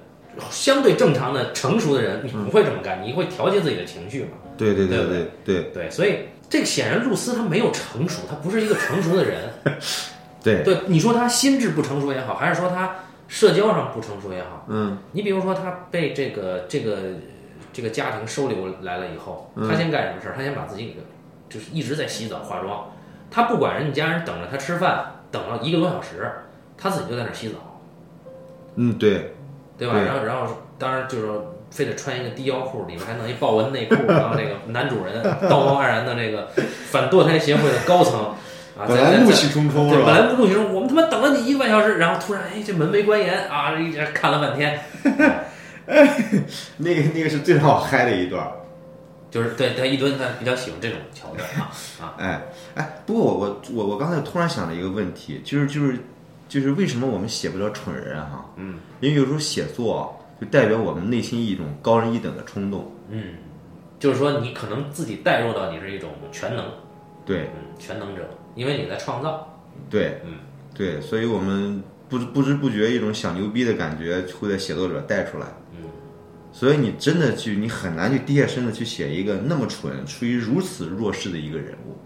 相对正常的成熟的人，你不会这么干，你会调节自己的情绪嘛？对对对不对？对。对，所以这个显然露丝她没有成熟，她不是一个成熟的人。*laughs* 对，对，你说她心智不成熟也好，还是说她社交上不成熟也好，嗯。你比如说她被这个这个这个家庭收留来了以后，嗯。她先干什么事儿？她先把自己给就是一直在洗澡化妆，她不管人家家人等着她吃饭，等了一个多小时，她自己就在那儿洗澡，嗯对，对吧？对然后然后当然就是说非得穿一个低腰裤，里面还弄一豹纹内裤，然后这个男主人道貌岸然的这个反堕胎协会的高层啊，本来怒气冲冲对，本来不录取我们他妈等了你一个半小时，然后突然哎这门没关严啊，一直看了半天，*laughs* 那个那个是最让我嗨的一段。就是对他一蹲他比较喜欢这种桥段啊啊，哎哎，不过我我我我刚才突然想了一个问题，就是就是就是为什么我们写不了蠢人啊哈？嗯因为有时候写作啊就代表我们内心一种高人一等的冲动。嗯，就是说你可能自己带入到你是一种全能，对嗯，全能者，因为你在创造，对，嗯对，所以我们不知不知不觉一种小牛逼的感觉会在写作者带出来。嗯，所以你真的去，你很难去低下身子去写一个那么蠢、处于如此弱势的一个人物。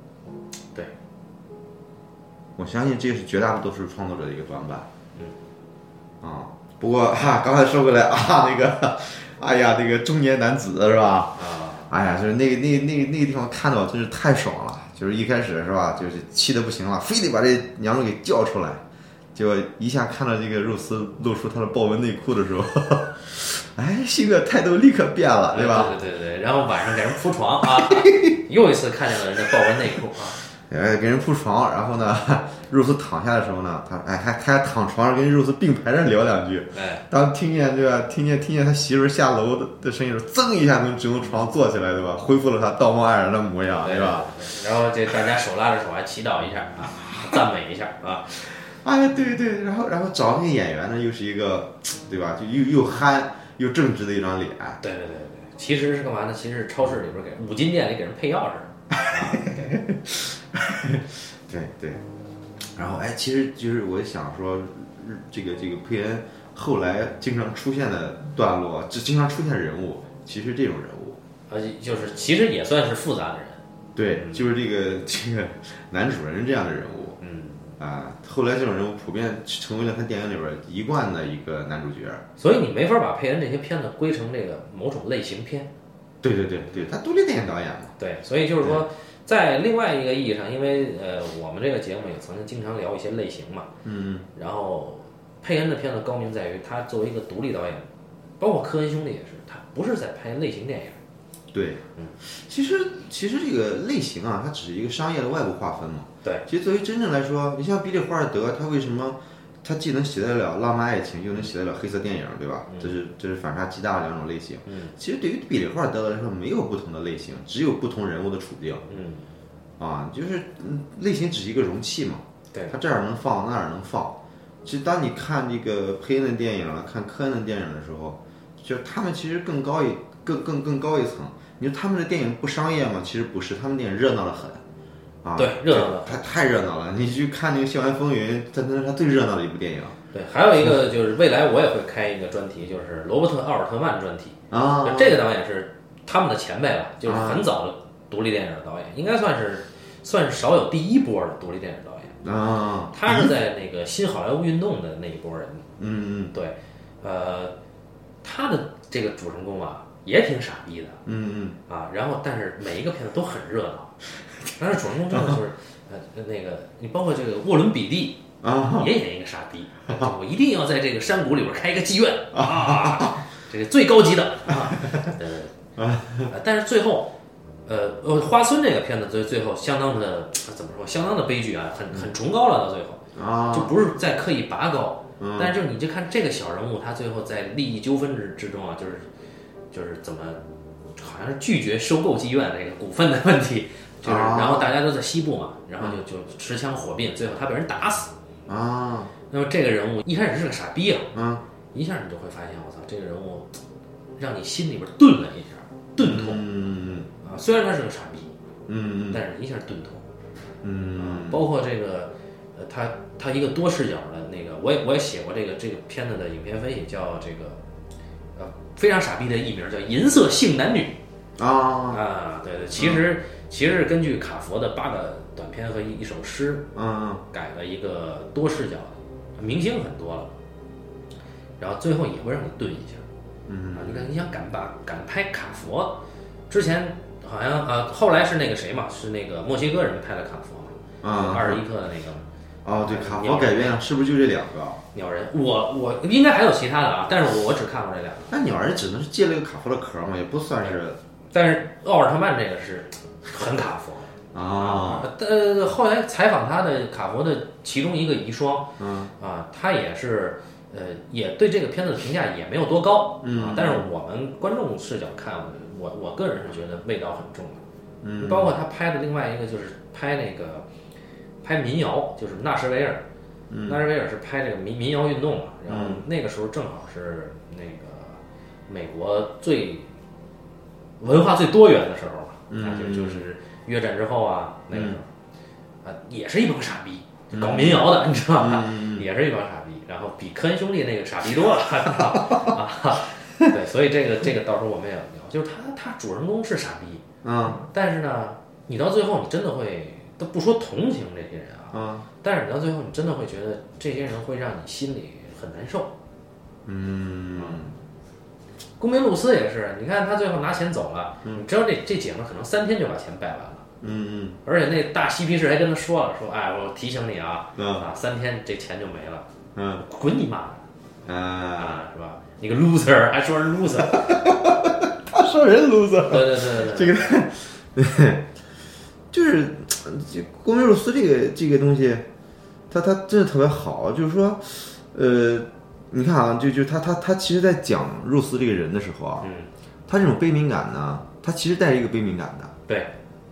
对，我相信这是绝大多数创作者的一个短板。嗯，啊，不过哈，刚才说回来啊，那个，哎呀，那个中年男子是吧？啊，哎呀，就是那个那那那个地方看到真是太爽了，就是一开始是吧，就是气得不行了，非得把这娘们给叫出来，结果一下看到这个肉丝露出她的豹纹内裤的时候，*laughs* 哎，性格态度立刻变了，对吧？对对对对，然后晚上给人铺床 *laughs* 啊，又一次看见了人家豹纹内裤啊，哎，给人铺床，然后呢，*laughs* 肉丝躺下的时候呢，他哎还他还躺床上跟肉丝并排着聊两句，哎，当听见对吧，听见听见他媳妇儿下楼的的声音时候，噌一下从只从床坐起来，对吧？恢复了他道貌岸然的模样，对对吧？？然后这大家手拉着手还祈祷一下啊，赞美一下啊，哎，对对，然后然后找那个演员呢，又是一个，对吧？就又又憨又正直的一张脸，对对对对，其实是干嘛呢？其实是超市里边给五金店里给人配钥匙，啊，*laughs* 对对对。然后哎，其实就是我想说，日这个这个佩恩后来经常出现的段落，就经常出现人物，其实这种人物，而且就是其实也算是复杂的人，对，就是这个这个 *laughs* 男主人这样的人物嗯，啊。后来这种人物普遍成为了他电影里边一贯的一个男主角。所以你没法把佩恩这些片子归成这个某种类型片。对对对对，他独立电影导演嘛。对，所以就是说，在另外一个意义上，因为呃，我们这个节目也曾经经常聊一些类型嘛，嗯，然后佩恩的片子高明在于，他作为一个独立导演，包括科恩兄弟也是，他不是在拍类型电影。对，嗯，其实其实这个类型啊，它只是一个商业的外部划分嘛。对，其实作为真正来说，你像比利·华尔德，他为什么他既能写得了浪漫爱情，又能写得了黑色电影，对吧？这是这是反差极大的两种类型。嗯，其实对于比利·华尔德来说，没有不同的类型，只有不同人物的处境嗯，啊，就是嗯，类型只是一个容器嘛。对，它这儿能放，那儿能放。其实当你看这个佩恩的电影了，看科恩的电影的时候，就是他们其实更高一更更更高一层，你说他们的电影不商业吗？其实不是，他们电影热闹的很。啊，对热闹得太太热闹了。你去看那个《校园风云》，这那是他最热闹的一部电影对，还有一个就是未来我也会开一个专题，就是罗伯特·奥尔特曼专题。啊就这个导演是他们的前辈了，就是很早的独立电影的导演，应该算是算是少有第一波的独立电影导演。啊，他是在那个新好莱坞运动的那一波人。嗯嗯对，呃，他的这个主人公啊也挺傻逼的嗯嗯啊，然后但是每一个片子都很热闹，*laughs* 但是主人公真的就是呃那个你包括这个沃伦比利嗯啊也演一个傻逼，我一定要在这个山谷里边开一个妓院啊，这个最高级的啊，*laughs* 呃，但是最后。呃呃，花村这个片子最最后相当的怎么说？相当的悲剧啊，很很崇高了。到最后，啊就不是在刻意拔高，但是就是你就看这个小人物，他最后在利益纠纷之之中啊，就是就是怎么，好像是拒绝收购妓院那个股份的问题，就是啊然后大家都在西部嘛，然后就就持枪火并，最后他被人打死。啊那么这个人物一开始是个傻逼啊，嗯一下你就会发现，我操，这个人物让你心里边顿了一下，顿痛嗯啊。虽然他是个傻逼，嗯但是一下顿痛。嗯包括这个，呃，他他一个多视角的那个，我也我也写过这个这个片子的影片分析，叫这个，呃，非常傻逼的艺名叫《银色性男女》啊啊，对对，其实其实是根据卡佛的八个短片和一一首诗嗯改了一个多视角的，明星很多了，然后最后也会让你顿一下，嗯啊，你看你想敢把敢拍卡佛，之前好像啊，后来是那个谁嘛，是那个墨西哥人拍的卡佛嘛，啊二十一克的那个。哦对，卡佛改编了，是不是就这两个？鸟人，我我应该还有其他的啊，但是我我只看过这两个。那鸟人只能是借了个卡佛的壳嘛，也不算是但是奥尔特曼这个是很卡佛。啊。呃，后来采访他的卡佛的其中一个遗孀，嗯。啊，他也是呃，也对这个片子的评价也没有多高，嗯。啊，但是我们观众视角看，我我个人是觉得味道很重的，嗯。包括他拍的另外一个就是拍那个拍民谣，就是纳什维尔，嗯。纳什维尔是拍这个民民谣运动嘛，然后那个时候正好是那个美国最文化最多元的时候嘛，就就是越战之后啊那个时候，啊也是一帮傻逼，搞民谣的，你知道吧？也是一帮傻逼，然后比科恩兄弟那个傻逼多了啊！对，所以这个这个到时候我们也要聊，就是他他主人公是傻逼，嗯但是呢，你到最后你真的会，都不说同情这些人啊，嗯但是你到最后你真的会觉得这些人会让你心里很难受。嗯公明露丝也是，你看他最后拿钱走了，你知道这这姐们儿可能三天就把钱败完了，嗯嗯而且那大嬉皮士还跟他说了，说哎，我提醒你啊，嗯啊，三天这钱就没了，嗯滚你妈的！啊，啊，是吧？你个 loser，还说人 loser，*laughs* 他说人 loser，对对对对，这个对，就是这郭美若斯这个这个东西，他他真的特别好，就是说，呃，你看啊，就就他他他其实在讲肉丝这个人的时候啊，嗯，他这种悲悯感呢，他其实带着一个悲悯感的。对，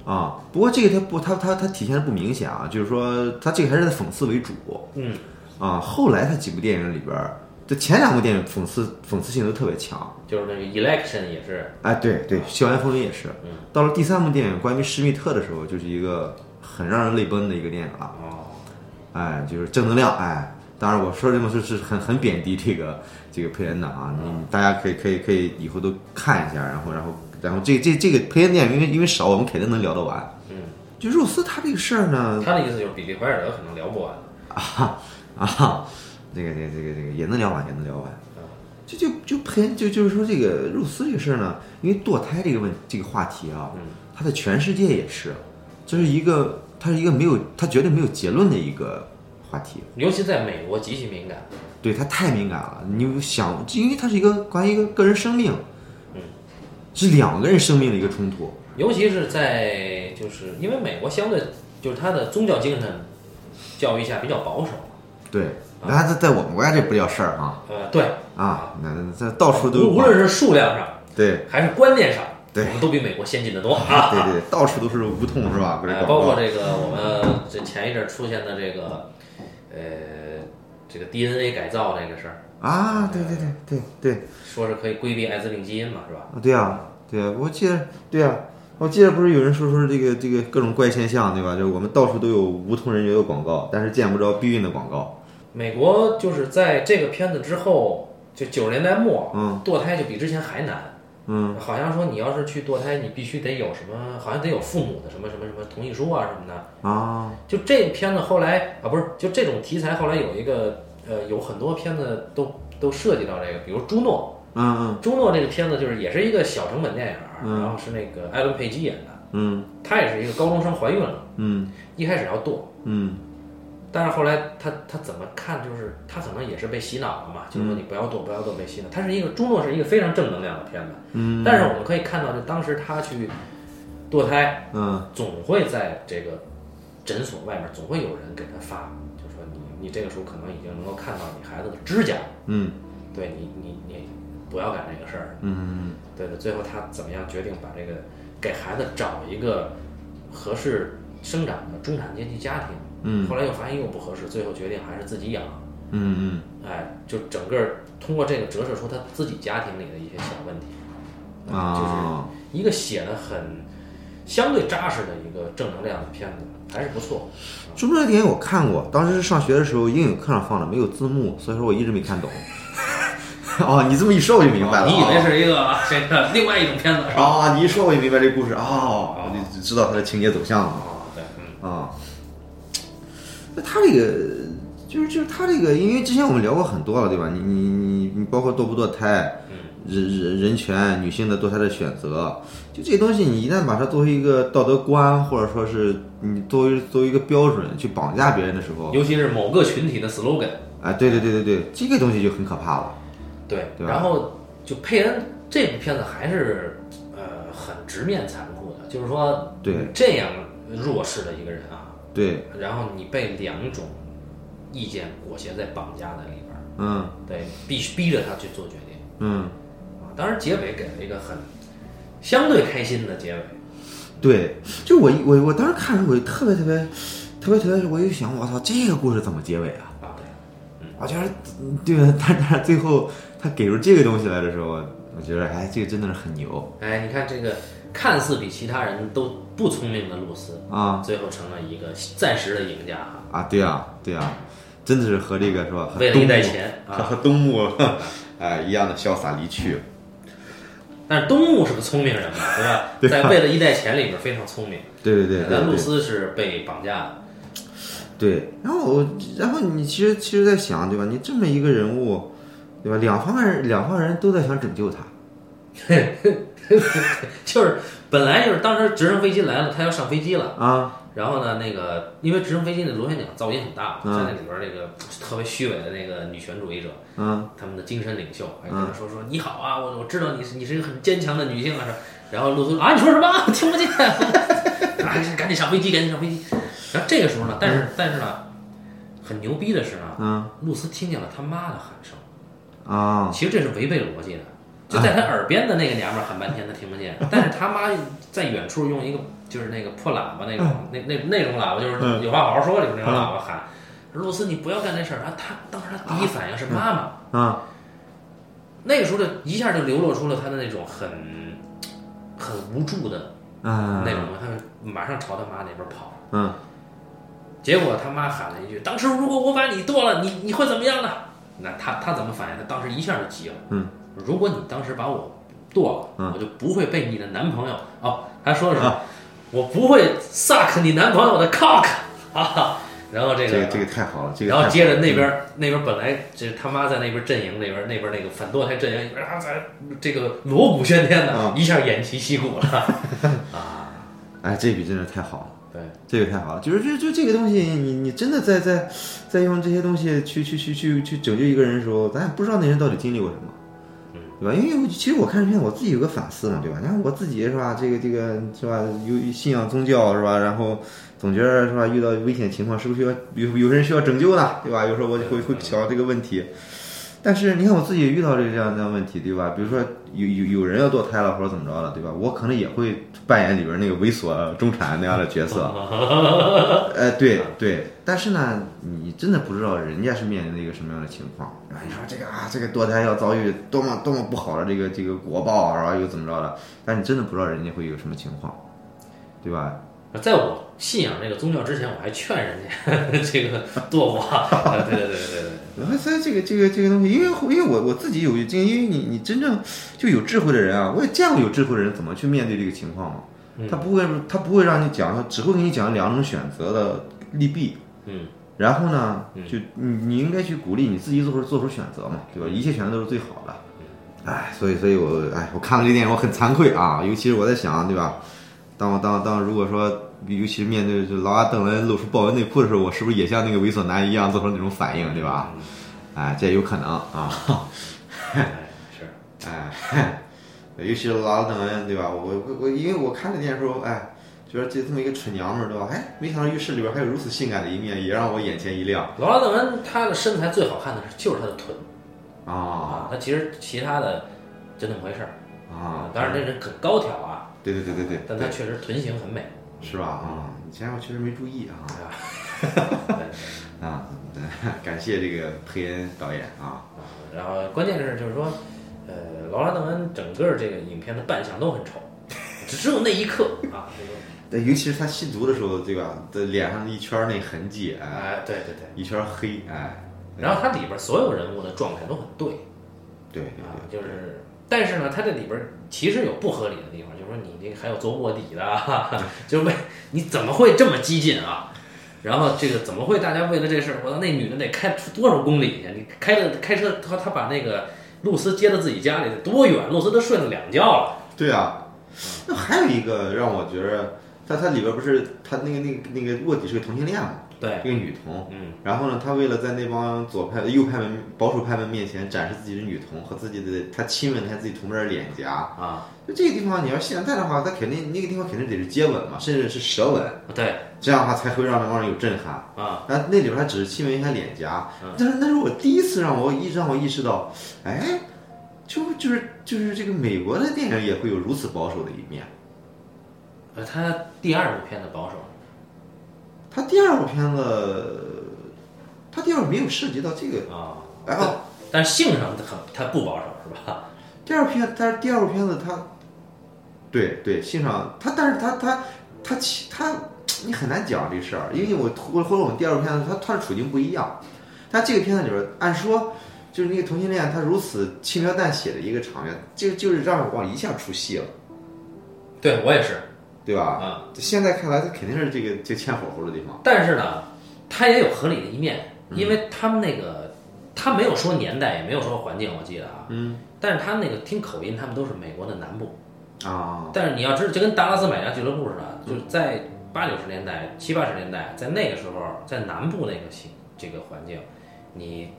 啊，不过这个他不，他他他体现的不明显啊，就是说他这个还是在讽刺为主嗯，啊。后来他几部电影里边儿，这前两部电影讽刺讽刺性都特别强。就是那个 election 也是，哎，对对，《校园风云》也是。嗯到了第三部电影关于施密特的时候，就是一个很让人泪奔的一个电影了。哦，哎，就是正能量。哎，当然我说这么说是很很贬低这个这个佩恩的啊，你大家可以可以可以以后都看一下，然后然后然后这这这个佩恩电影因为因为少，我们肯定能聊得完。嗯，就肉丝他这个事儿呢，他的意思就是比利怀尔德可能聊不完，*laughs* 啊啊，这个这个这个这个也能聊完，也能聊完。就就就配就就是说这个肉丝这个事儿呢，因为堕胎这个问这个话题啊，嗯它在全世界也是，这是一个它是一个没有它绝对没有结论的一个话题。尤其在美国极其敏感，对它太敏感了，你有想，因为它是一个关于一个个人生命，嗯，是两个人生命的一个冲突。尤其是在就是因为美国相对就是他的宗教精神教育下比较保守，对，那在在我们国家这不叫事儿啊呃，对，啊，那那这到处都有无无论是数量上对。还是观念上，对。我们都比美国先进的多 *laughs* 啊。对对，到处都是无痛是吧？包括这个我们这前一阵出现的这个，呃，这个 DNA 改造这个事儿，啊，对对对对对说是可以规避艾滋病基因嘛，是吧？啊，对啊，对啊，我记得，对啊，我记得不是有人说说这个这个各种怪现象，对吧？就是我们到处都有无痛人流的广告，但是见不着避孕的广告。美国就是在这个片子之后，就九十年代末，嗯堕胎就比之前还难。嗯，好像说你要是去堕胎，你必须得有什么，好像得有父母的什么什么什么同意书啊什么的。啊，就这片子后来啊，不是，就这种题材后来有一个呃，有很多片子都都涉及到这个，比如朱诺，嗯朱诺这个片子就是也是一个小成本电影，嗯。然后是那个艾伦佩姬演的，嗯。她也是一个高中生怀孕了，嗯。一开始要堕，嗯但是后来他他怎么看，就是他可能也是被洗脑了嘛，就是说你不要堕不要堕被洗脑，他是一个朱诺是一个非常正能量的片子，嗯。但是我们可以看到，就当时他去堕胎，嗯。总会在这个诊所外面总会有人给他发，就说你你这个时候可能已经能够看到你孩子的指甲，嗯。对你你你不要干这个事儿，嗯。对的。最后他怎么样决定把这个给孩子找一个合适生长的中产阶级家庭，嗯后来又发现又不合适，最后决定还是自己养，嗯嗯哎，就整个通过这个折射出他自己家庭里的一些小问题，嗯就是啊，一个写的很相对扎实的一个正能量的片子，还是不错。中国的电影我看过，当时是上学的时候英语课上放的，没有字幕，所以说我一直没看懂。*laughs* 哦，你这么一说我就明白了。你以为是一个这个 *laughs* 另外一种片子是吧？啊？你一说我就明白这故事哦，我就知道它的情节走向了。哦，对，嗯，啊，那他这个就是就是他这个，因为之前我们聊过很多了，对吧？你你你你包括堕不堕胎，人人人权、女性的堕胎的选择，就这些东西，你一旦把它作为一个道德观，或者说是你作为作为一个标准去绑架别人的时候，尤其是某个群体的 slogan，哎，对对对对对，这个东西就很可怕了。对，对然后就佩恩这部片子还是呃很直面残酷的，就是说对这样弱势的一个人啊，对，然后你被两种意见裹挟在绑架在里边儿，嗯对，必须逼着他去做决定嗯，啊。当然结尾给了一个很相对开心的结尾，对，就我我我当时看的时候，我就特别特别特别特别，我就想，我操，这个故事怎么结尾啊？啊，对。我觉得，嗯对吧？但但是最后他给出这个东西来的时候，我觉得，哎，这个真的是很牛哎，你看这个看似比其他人都不聪明的露丝，啊最后成了一个暂时的赢家哈。啊！对啊，对啊，真的是和这个是吧？和为了一袋钱啊和和东木 *laughs* 哎一样的潇洒离去。但是东木是个聪明人嘛，对吧？*laughs* 对啊在为了一袋钱里边非常聪明。对对对对但露丝是被绑架的。对。然后我，然后你其实其实在想，对吧？你这么一个人物，对吧？两方人两方人都在想拯救他。*laughs* 就是本来就是当时直升飞机来了，他要上飞机了，啊，然后呢，那个因为直升飞机的螺旋桨噪音很大，嗯在那里边那个特别虚伪的那个女权主义者，嗯他们的精神领袖，还跟他说说你好啊，我我知道你是你是一个很坚强的女性啊，是然后露丝啊你说什么？我听不见，啊赶紧上飞机，赶紧上飞机。然后这个时候呢，但是但是呢，很牛逼的是呢，嗯露丝听见了他妈的喊声。啊。其实这是违背逻辑的，就在他耳边的那个娘们儿喊半天他听不见，但是他妈在远处用一个就是那个破喇叭那种那那那种喇叭，就是嗯。有话好好说里边那种喇叭喊，露丝你不要干那事儿。啊！他当时他第一反应是妈妈，啊。那个时候就一下就流露出了他的那种很很无助的啊那种，他马上朝他妈那边跑。嗯。结果他妈喊了一句：“当时如果我把你剁了，你你会怎么样呢？”那他他怎么反应？他当时一下就急了。嗯，如果你当时把我剁了，嗯我就不会被你的男朋友哦，他说的是、我不会 suck 你男朋友的 cock 啊。然后这个这个这个太好了，这个然后接着那边那边本来这他妈在那边阵营那边那边那个反堕胎阵营里边啊，在这个锣鼓喧天的，啊一下偃旗息鼓了 *laughs* 啊。哎，这笔真是太好了。对，这个太好了，就是就就这个东西，你你真的在在在用这些东西去去去去去拯救一个人的时候，咱也不知道那人到底经历过什么，嗯对吧？因为其实我看这片，我自己有个反思嘛，对吧？你看我自己是吧，这个这个是吧，有信仰宗教是吧？然后总觉得是吧，遇到危险情况是不是需要有有人需要拯救呢？对吧？有时候我会会想到这个问题。但是你看我自己遇到这个这样这样问题，对吧？比如说有有有人要堕胎了或者怎么着了，对吧？我可能也会扮演里边那个猥琐中产那样的角色，*laughs* 呃，对对，但是呢，你真的不知道人家是面临的一个什么样的情况。然后你说这个啊，这个堕胎要遭遇多么多么不好的这个这个果报，然后又怎么着的？但你真的不知道人家会有什么情况，对吧？在我信仰这个宗教之前，我还劝人家这个堕过。啊对对对对对对。然后所以这个这个这个东西，因为因为我我自己有经，因为你你真正就有智慧的人啊，我也见过有智慧的人怎么去面对这个情况嘛。他不会他不会让你讲，他只会给你讲两种选择的利弊。嗯。然后呢，就你你应该去鼓励你自己做出做出选择嘛，对吧？一切选择都是最好的。哎，所以所以我哎，我看了这电影，我很惭愧啊，尤其是我在想，对吧？当我当当如果说，尤其是面对就劳拉邓恩露出豹纹内裤的时候，我是不是也像那个猥琐男一样做出那种反应，对吧？哎，这也有可能啊。*laughs* 是，哎，*laughs* 尤其是劳拉邓恩，对吧？我我我，因为我看这电影时候，哎，觉得这这么一个蠢娘们儿，对吧？哎，没想到浴室里边还有如此性感的一面，也让我眼前一亮。劳拉邓恩她的身材最好看的是就是她的臀啊，啊，她其实其他的就那么回事儿啊当然这人很高挑啊，对对对对对，但她确实臀型很美。是吧？啊，以前我确实没注意啊。啊，*laughs* 感谢这个佩恩导演啊。然后关键是就是说，呃，劳拉邓恩整个这个影片的扮相都很丑，只有那一刻啊，这个对，尤其是他吸毒的时候，对吧？的脸上一圈那痕迹，哎，哎，对对对。一圈黑，哎。然后它里边所有人物的状态都很对，对对啊，对，就是，但是呢，它这里边其实有不合理的地方，就是说你这还有做卧底的，*laughs* 哈哈就是为你怎么会这么激进啊？然后这个怎么会大家为了这事儿，我操，那女的得开出多少公里去？你开了开车，他他把那个露丝接到自己家里得多远？露丝都睡了两觉了，对啊。那还有一个让我觉得，他他里边不是他那个那个那个卧底是个同性恋嘛？对，一个女同。嗯，然后呢，他为了在那帮左派、右派们、保守派们面前展示自己的女同和自己的，他亲吻了一下自己同伴的脸颊。啊，就这个地方，你要现在的话，他肯定那个地方肯定得是接吻嘛，甚至是舌吻，对，这样的话才会让那帮人有震撼。啊，那那里边他只是亲吻一下脸颊嗯，但是那是我第一次让我意让我意识到，哎，就就是就是这个美国的电影也会有如此保守的一面。呃，他第二部片子保守，他第二部片子，他第二部没有涉及到这个，啊，然后但性上他很他不保守是吧？*laughs* 第二片，但是第二部片子他，对对，性上他，但是他他他其他你很难讲这事儿，因为我或或者我们第二部片子他他的处境不一样，他这个片子里边按说就是那个同性恋他如此轻描淡写的一个场面，就就是让我一下出戏了，对我也是对吧？啊，现在看来他肯定是这个这欠火候的地方，但是呢，他也有合理的一面，因为他们那个他没有说年代，也没有说环境，我记得啊，嗯。但是他们那个听口音，他们都是美国的南部。啊，但是你要知道，就跟达拉斯买家俱乐部似的，就是在八九十年代、七八十年代，在那个时候，在南部那个情这个环境，你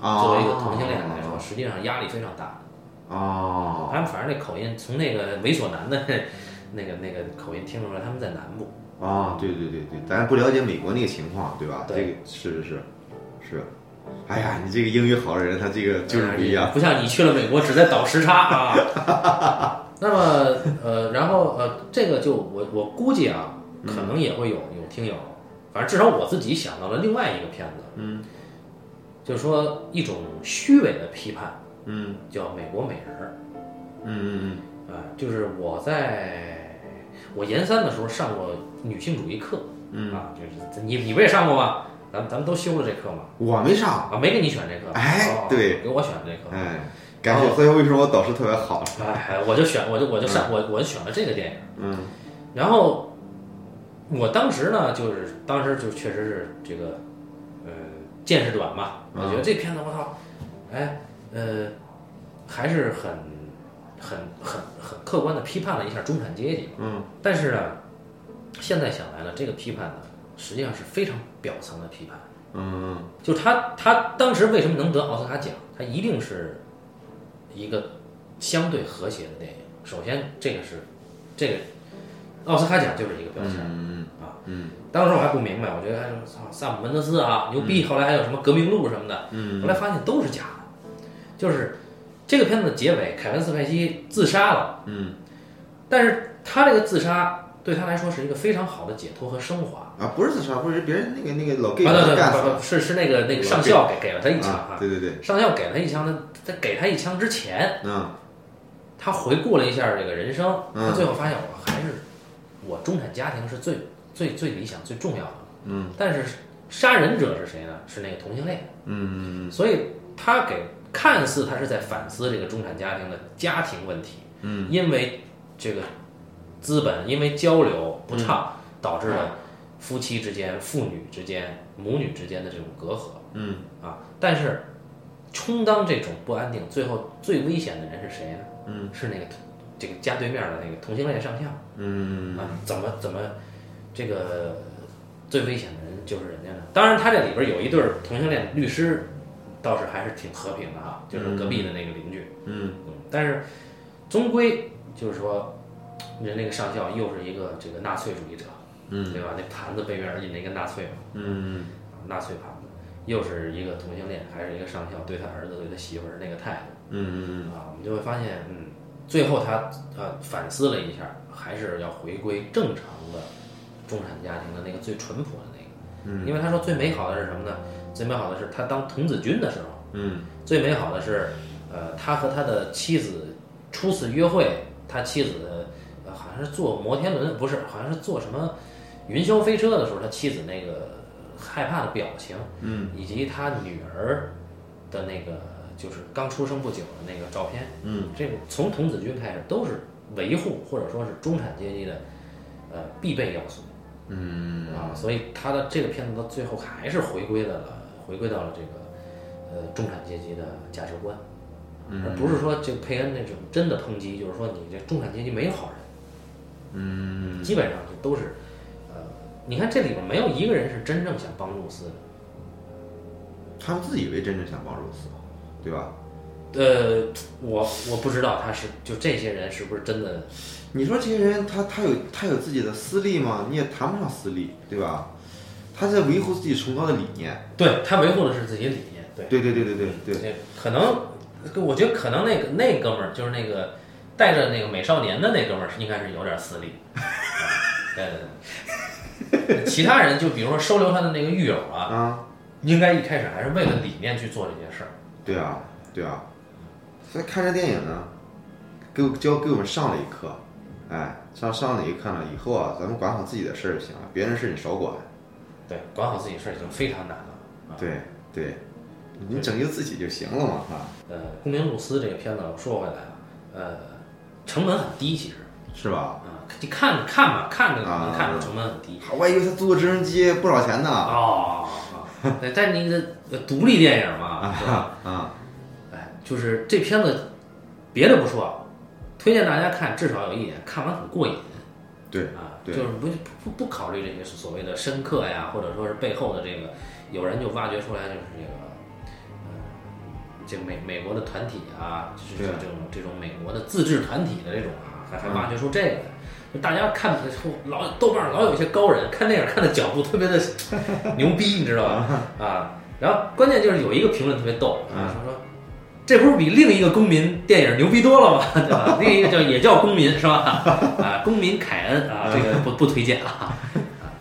啊。作为一个同性恋来说，实际上压力非常大。哦他们反正那口音，从那个猥琐男的那个那个口音听出来，他们在南部。啊，对对对对，咱不了解美国那个情况，对吧？对这个是是是是。哎呀，你这个英语好的人，他这个就是不一样。不像你去了美国只在倒时差啊。*laughs* 那么呃，然后呃，这个就我我估计啊，可能也会有有听友，反正至少我自己想到了另外一个片子，嗯就是说一种虚伪的批判，嗯叫《美国美人儿嗯嗯》啊，就是我在我研三的时候上过女性主义课，嗯啊，就是你你不也上过吗？咱们咱们都修了这课嘛，嗯，我没上。啊，没给你选这课，哦哎对给我选这课，哎，感谢，所以为什么我导师特别好？哎，我就选，我就我就上，我我就选了这个电影。嗯然后我当时呢，就是当时就确实是这个，呃，见识短嘛，我觉得这片子我操，哎，呃，还是很很很很客观的批判了一下中产阶级。嗯但是呢，现在想来呢，这个批判呢，实际上是非常表层的批判。嗯就他他当时为什么能得奥斯卡奖？他一定是一个相对和谐的电影。首先，这个是这个奥斯卡奖就是一个标签。嗯啊嗯当时我还不明白，我觉得哎，操，萨姆门德斯啊，牛逼。后来还有什么革命路什么的，嗯后来发现都是假的。就是这个片子的结尾，凯文·斯派西自杀了，嗯。但是他这个自杀对他来说是一个非常好的解脱和升华。啊，不是自杀，不是别人那个那个老 gay 啊，对对对他干死了不不，是是那个那个上校给给了他一枪啊，对对对，上校给了他一枪，他在给他一枪之前，嗯。他回顾了一下这个人生，嗯。他最后发现我还是我中产家庭是最最最理想最重要的。嗯，但是杀人者是谁呢？是那个同性恋。嗯。所以他给看似他是在反思这个中产家庭的家庭问题，嗯，因为这个资本因为交流不畅，导致了夫妻之间、父女之间、母女之间的这种隔阂嗯啊。但是充当这种不安定，最后最危险的人是谁呢？嗯，是那个这个家对面的那个同性恋上校嗯啊，怎么怎么这个最危险的人就是人家呢？当然，他这里边有一对同性恋律师，倒是还是挺和平的哈，就是隔壁的那个邻居。嗯嗯，但是终归就是说，人那个上校又是一个这个纳粹主义者，嗯对吧？那盘子背面印了一个纳粹嘛，嗯纳粹盘子，又是一个同性恋，还是一个上校对他儿子对他媳妇儿那个态度。嗯啊，我们就会发现，嗯，最后他呃反思了一下，还是要回归正常的中产家庭的那个最淳朴的那个。嗯，因为他说最美好的是什么呢？最美好的是他当童子军的时候，嗯。最美好的是，呃，他和他的妻子初次约会，他妻子呃好像是坐摩天轮，不是，好像是坐什么云霄飞车的时候，他妻子那个害怕的表情，嗯，以及他女儿的那个就是刚出生不久的那个照片，嗯，这个从童子军开始都是维护或者说是中产阶级的呃必备要素，嗯。啊，所以他的这个片子到最后还是回归了回归到了这个呃中产阶级的价值观，而不是说这个佩恩那种真的抨击，就是说你这中产阶级没有好人，嗯基本上就都是呃，你看这里边没有一个人是真正想帮露丝的。他们自以为真正想帮露丝，对吧？呃，我我不知道他是就这些人是不是真的你说这些人他他有他有自己的私利吗？你也谈不上私利，对吧？他在维护自己崇高的理念。对他维护的是自己理念，对对对对对对对，可能我觉得可能那个那哥们儿就是那个带着那个美少年的那哥们儿，应该是有点私利。*laughs* 啊呃，其他人就比如说收留他的那个狱友啊，啊，应该一开始还是为了理念去做这件事儿。对啊对啊。所以看这电影呢，给我教给我们上了一课，哎，上上了一课呢？以后啊，咱们管好自己的事儿就行了，别人事你少管。对，管好自己事儿已经非常难了。啊对对，你拯救自己就行了嘛，哈。呃，《公民露丝》这个片子，我说回来了，呃，成本很低，其实是吧？啊，你看看吧，看着可能啊看着成本很低。我还以为他租个直升机不少钱呢。哦，对，但是你这呃独立电影嘛？啊，哎，就是这片子，别的不说，推荐大家看，至少有一点，看完很过瘾对，啊，对就是不不不考虑这些所谓的深刻呀，或者说是背后的这个，有人就挖掘出来就是这个，呃，这美美国的团体啊，就是这种这种美国的自治团体的这种啊，还还挖掘出这个来。就大家看老豆瓣上老有一些高人看电影看的角度特别的牛逼，你知道吧？*laughs* 啊，然后关键就是有一个评论特别逗啊，说说这不是比另一个公民电影牛逼多了吗？*laughs* 对吧？另一个叫也叫公民是吧？啊，公民凯恩啊，这个不不推荐啊。啊，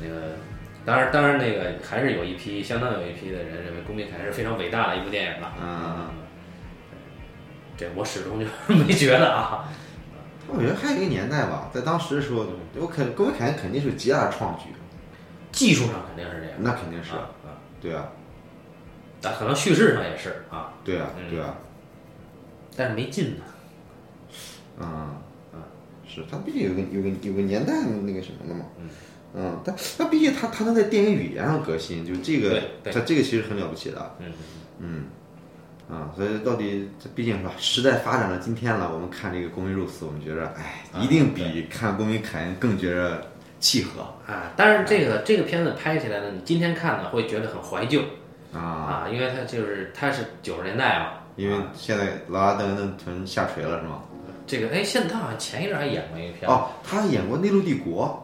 那个当然当然那个还是有一批相当有一批的人认为《公民凯恩》是非常伟大的一部电影了。嗯，这我始终就 *laughs* 没觉得啊。我觉得还有一个年代吧，在当时的时候，我肯公民凯恩肯定是极大的创举，技术上肯定是这样，那肯定是，啊啊，对啊，但可能叙事上也是啊，对啊，嗯。对啊，但是没劲呢。嗯，嗯，是他毕竟有个有个有个年代那个什么的嘛，嗯，但但毕竟他他能在电影语言上革新，就这个他这个其实很了不起的，嗯，嗯，啊，所以到底这毕竟是吧，时代发展到今天了，我们看这个《公民肉丝》，我们觉着，哎，啊一定比看《公民凯恩》更觉着契合啊，但是这个这个片子拍起来呢，你今天看呢会觉得很怀旧啊，啊，因为它就是它是九十年代嘛，因为啊现在劳拉登顿屯下垂了是吗？这个哎，现在他好像前一阵还演过一个片子，哦，他还演过《内陆帝国。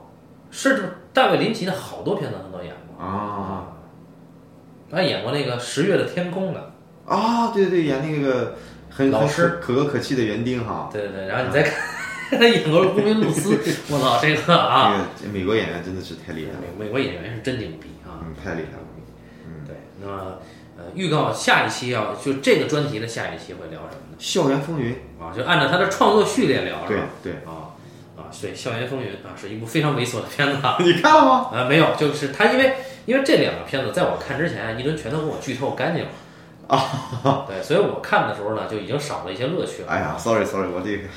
是这大卫林奇的好多片子他都演》过。啊他演过那个《十月的天空》的，啊，对对对，演那个很很老师。可可歌可泣的园丁哈，对对对，然后你再看，*laughs* 他演过公民露丝，我操，这个啊，这个美国演员真的是太厉害了，美美国演员是真牛逼啊！嗯，太厉害了。对，那么呃，预告下一期要就这个专题的下一期会聊什么呢？校园风云，啊，就按照他的创作序列聊，是对吧？对，啊啊，对，《校园风云》啊，是一部非常猥琐的片子啊。*laughs* 你看了吗？啊，没有，就是他，因为因为这两个片子在我看之前，一顿全都给我剧透干净了啊。对，所以我看的时候呢，就已经少了一些乐趣了。哎呀，sorry sorry，我这个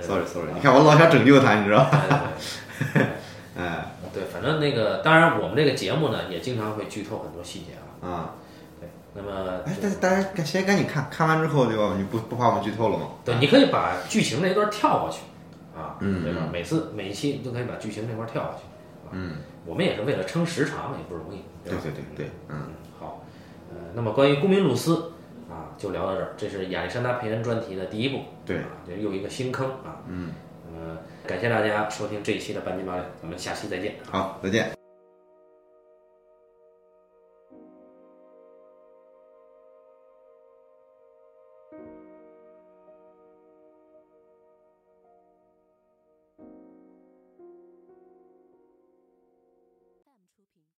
sorry sorry，你看我老想拯救他，你知道吧？对对对 *laughs* 哎对，反正那个，当然我们这个节目呢，也经常会剧透很多细节啊。啊，对，那么哎，但是大家赶先赶紧看看完之后，对吧？你不不怕我们剧透了吗？对，你可以把剧情那段跳过去啊，嗯对吧？每次每一期你都可以把剧情那块跳过去。嗯，我们也是为了撑时长，也不容易。对对对对，嗯，嗯，好，呃，那么关于公民露丝啊，就聊到这儿。这是亚历山大佩恩专题的第一部，对啊，这又一个新坑啊。嗯，呃感谢大家收听这一期的半斤八两，咱们下期再见。好，再见。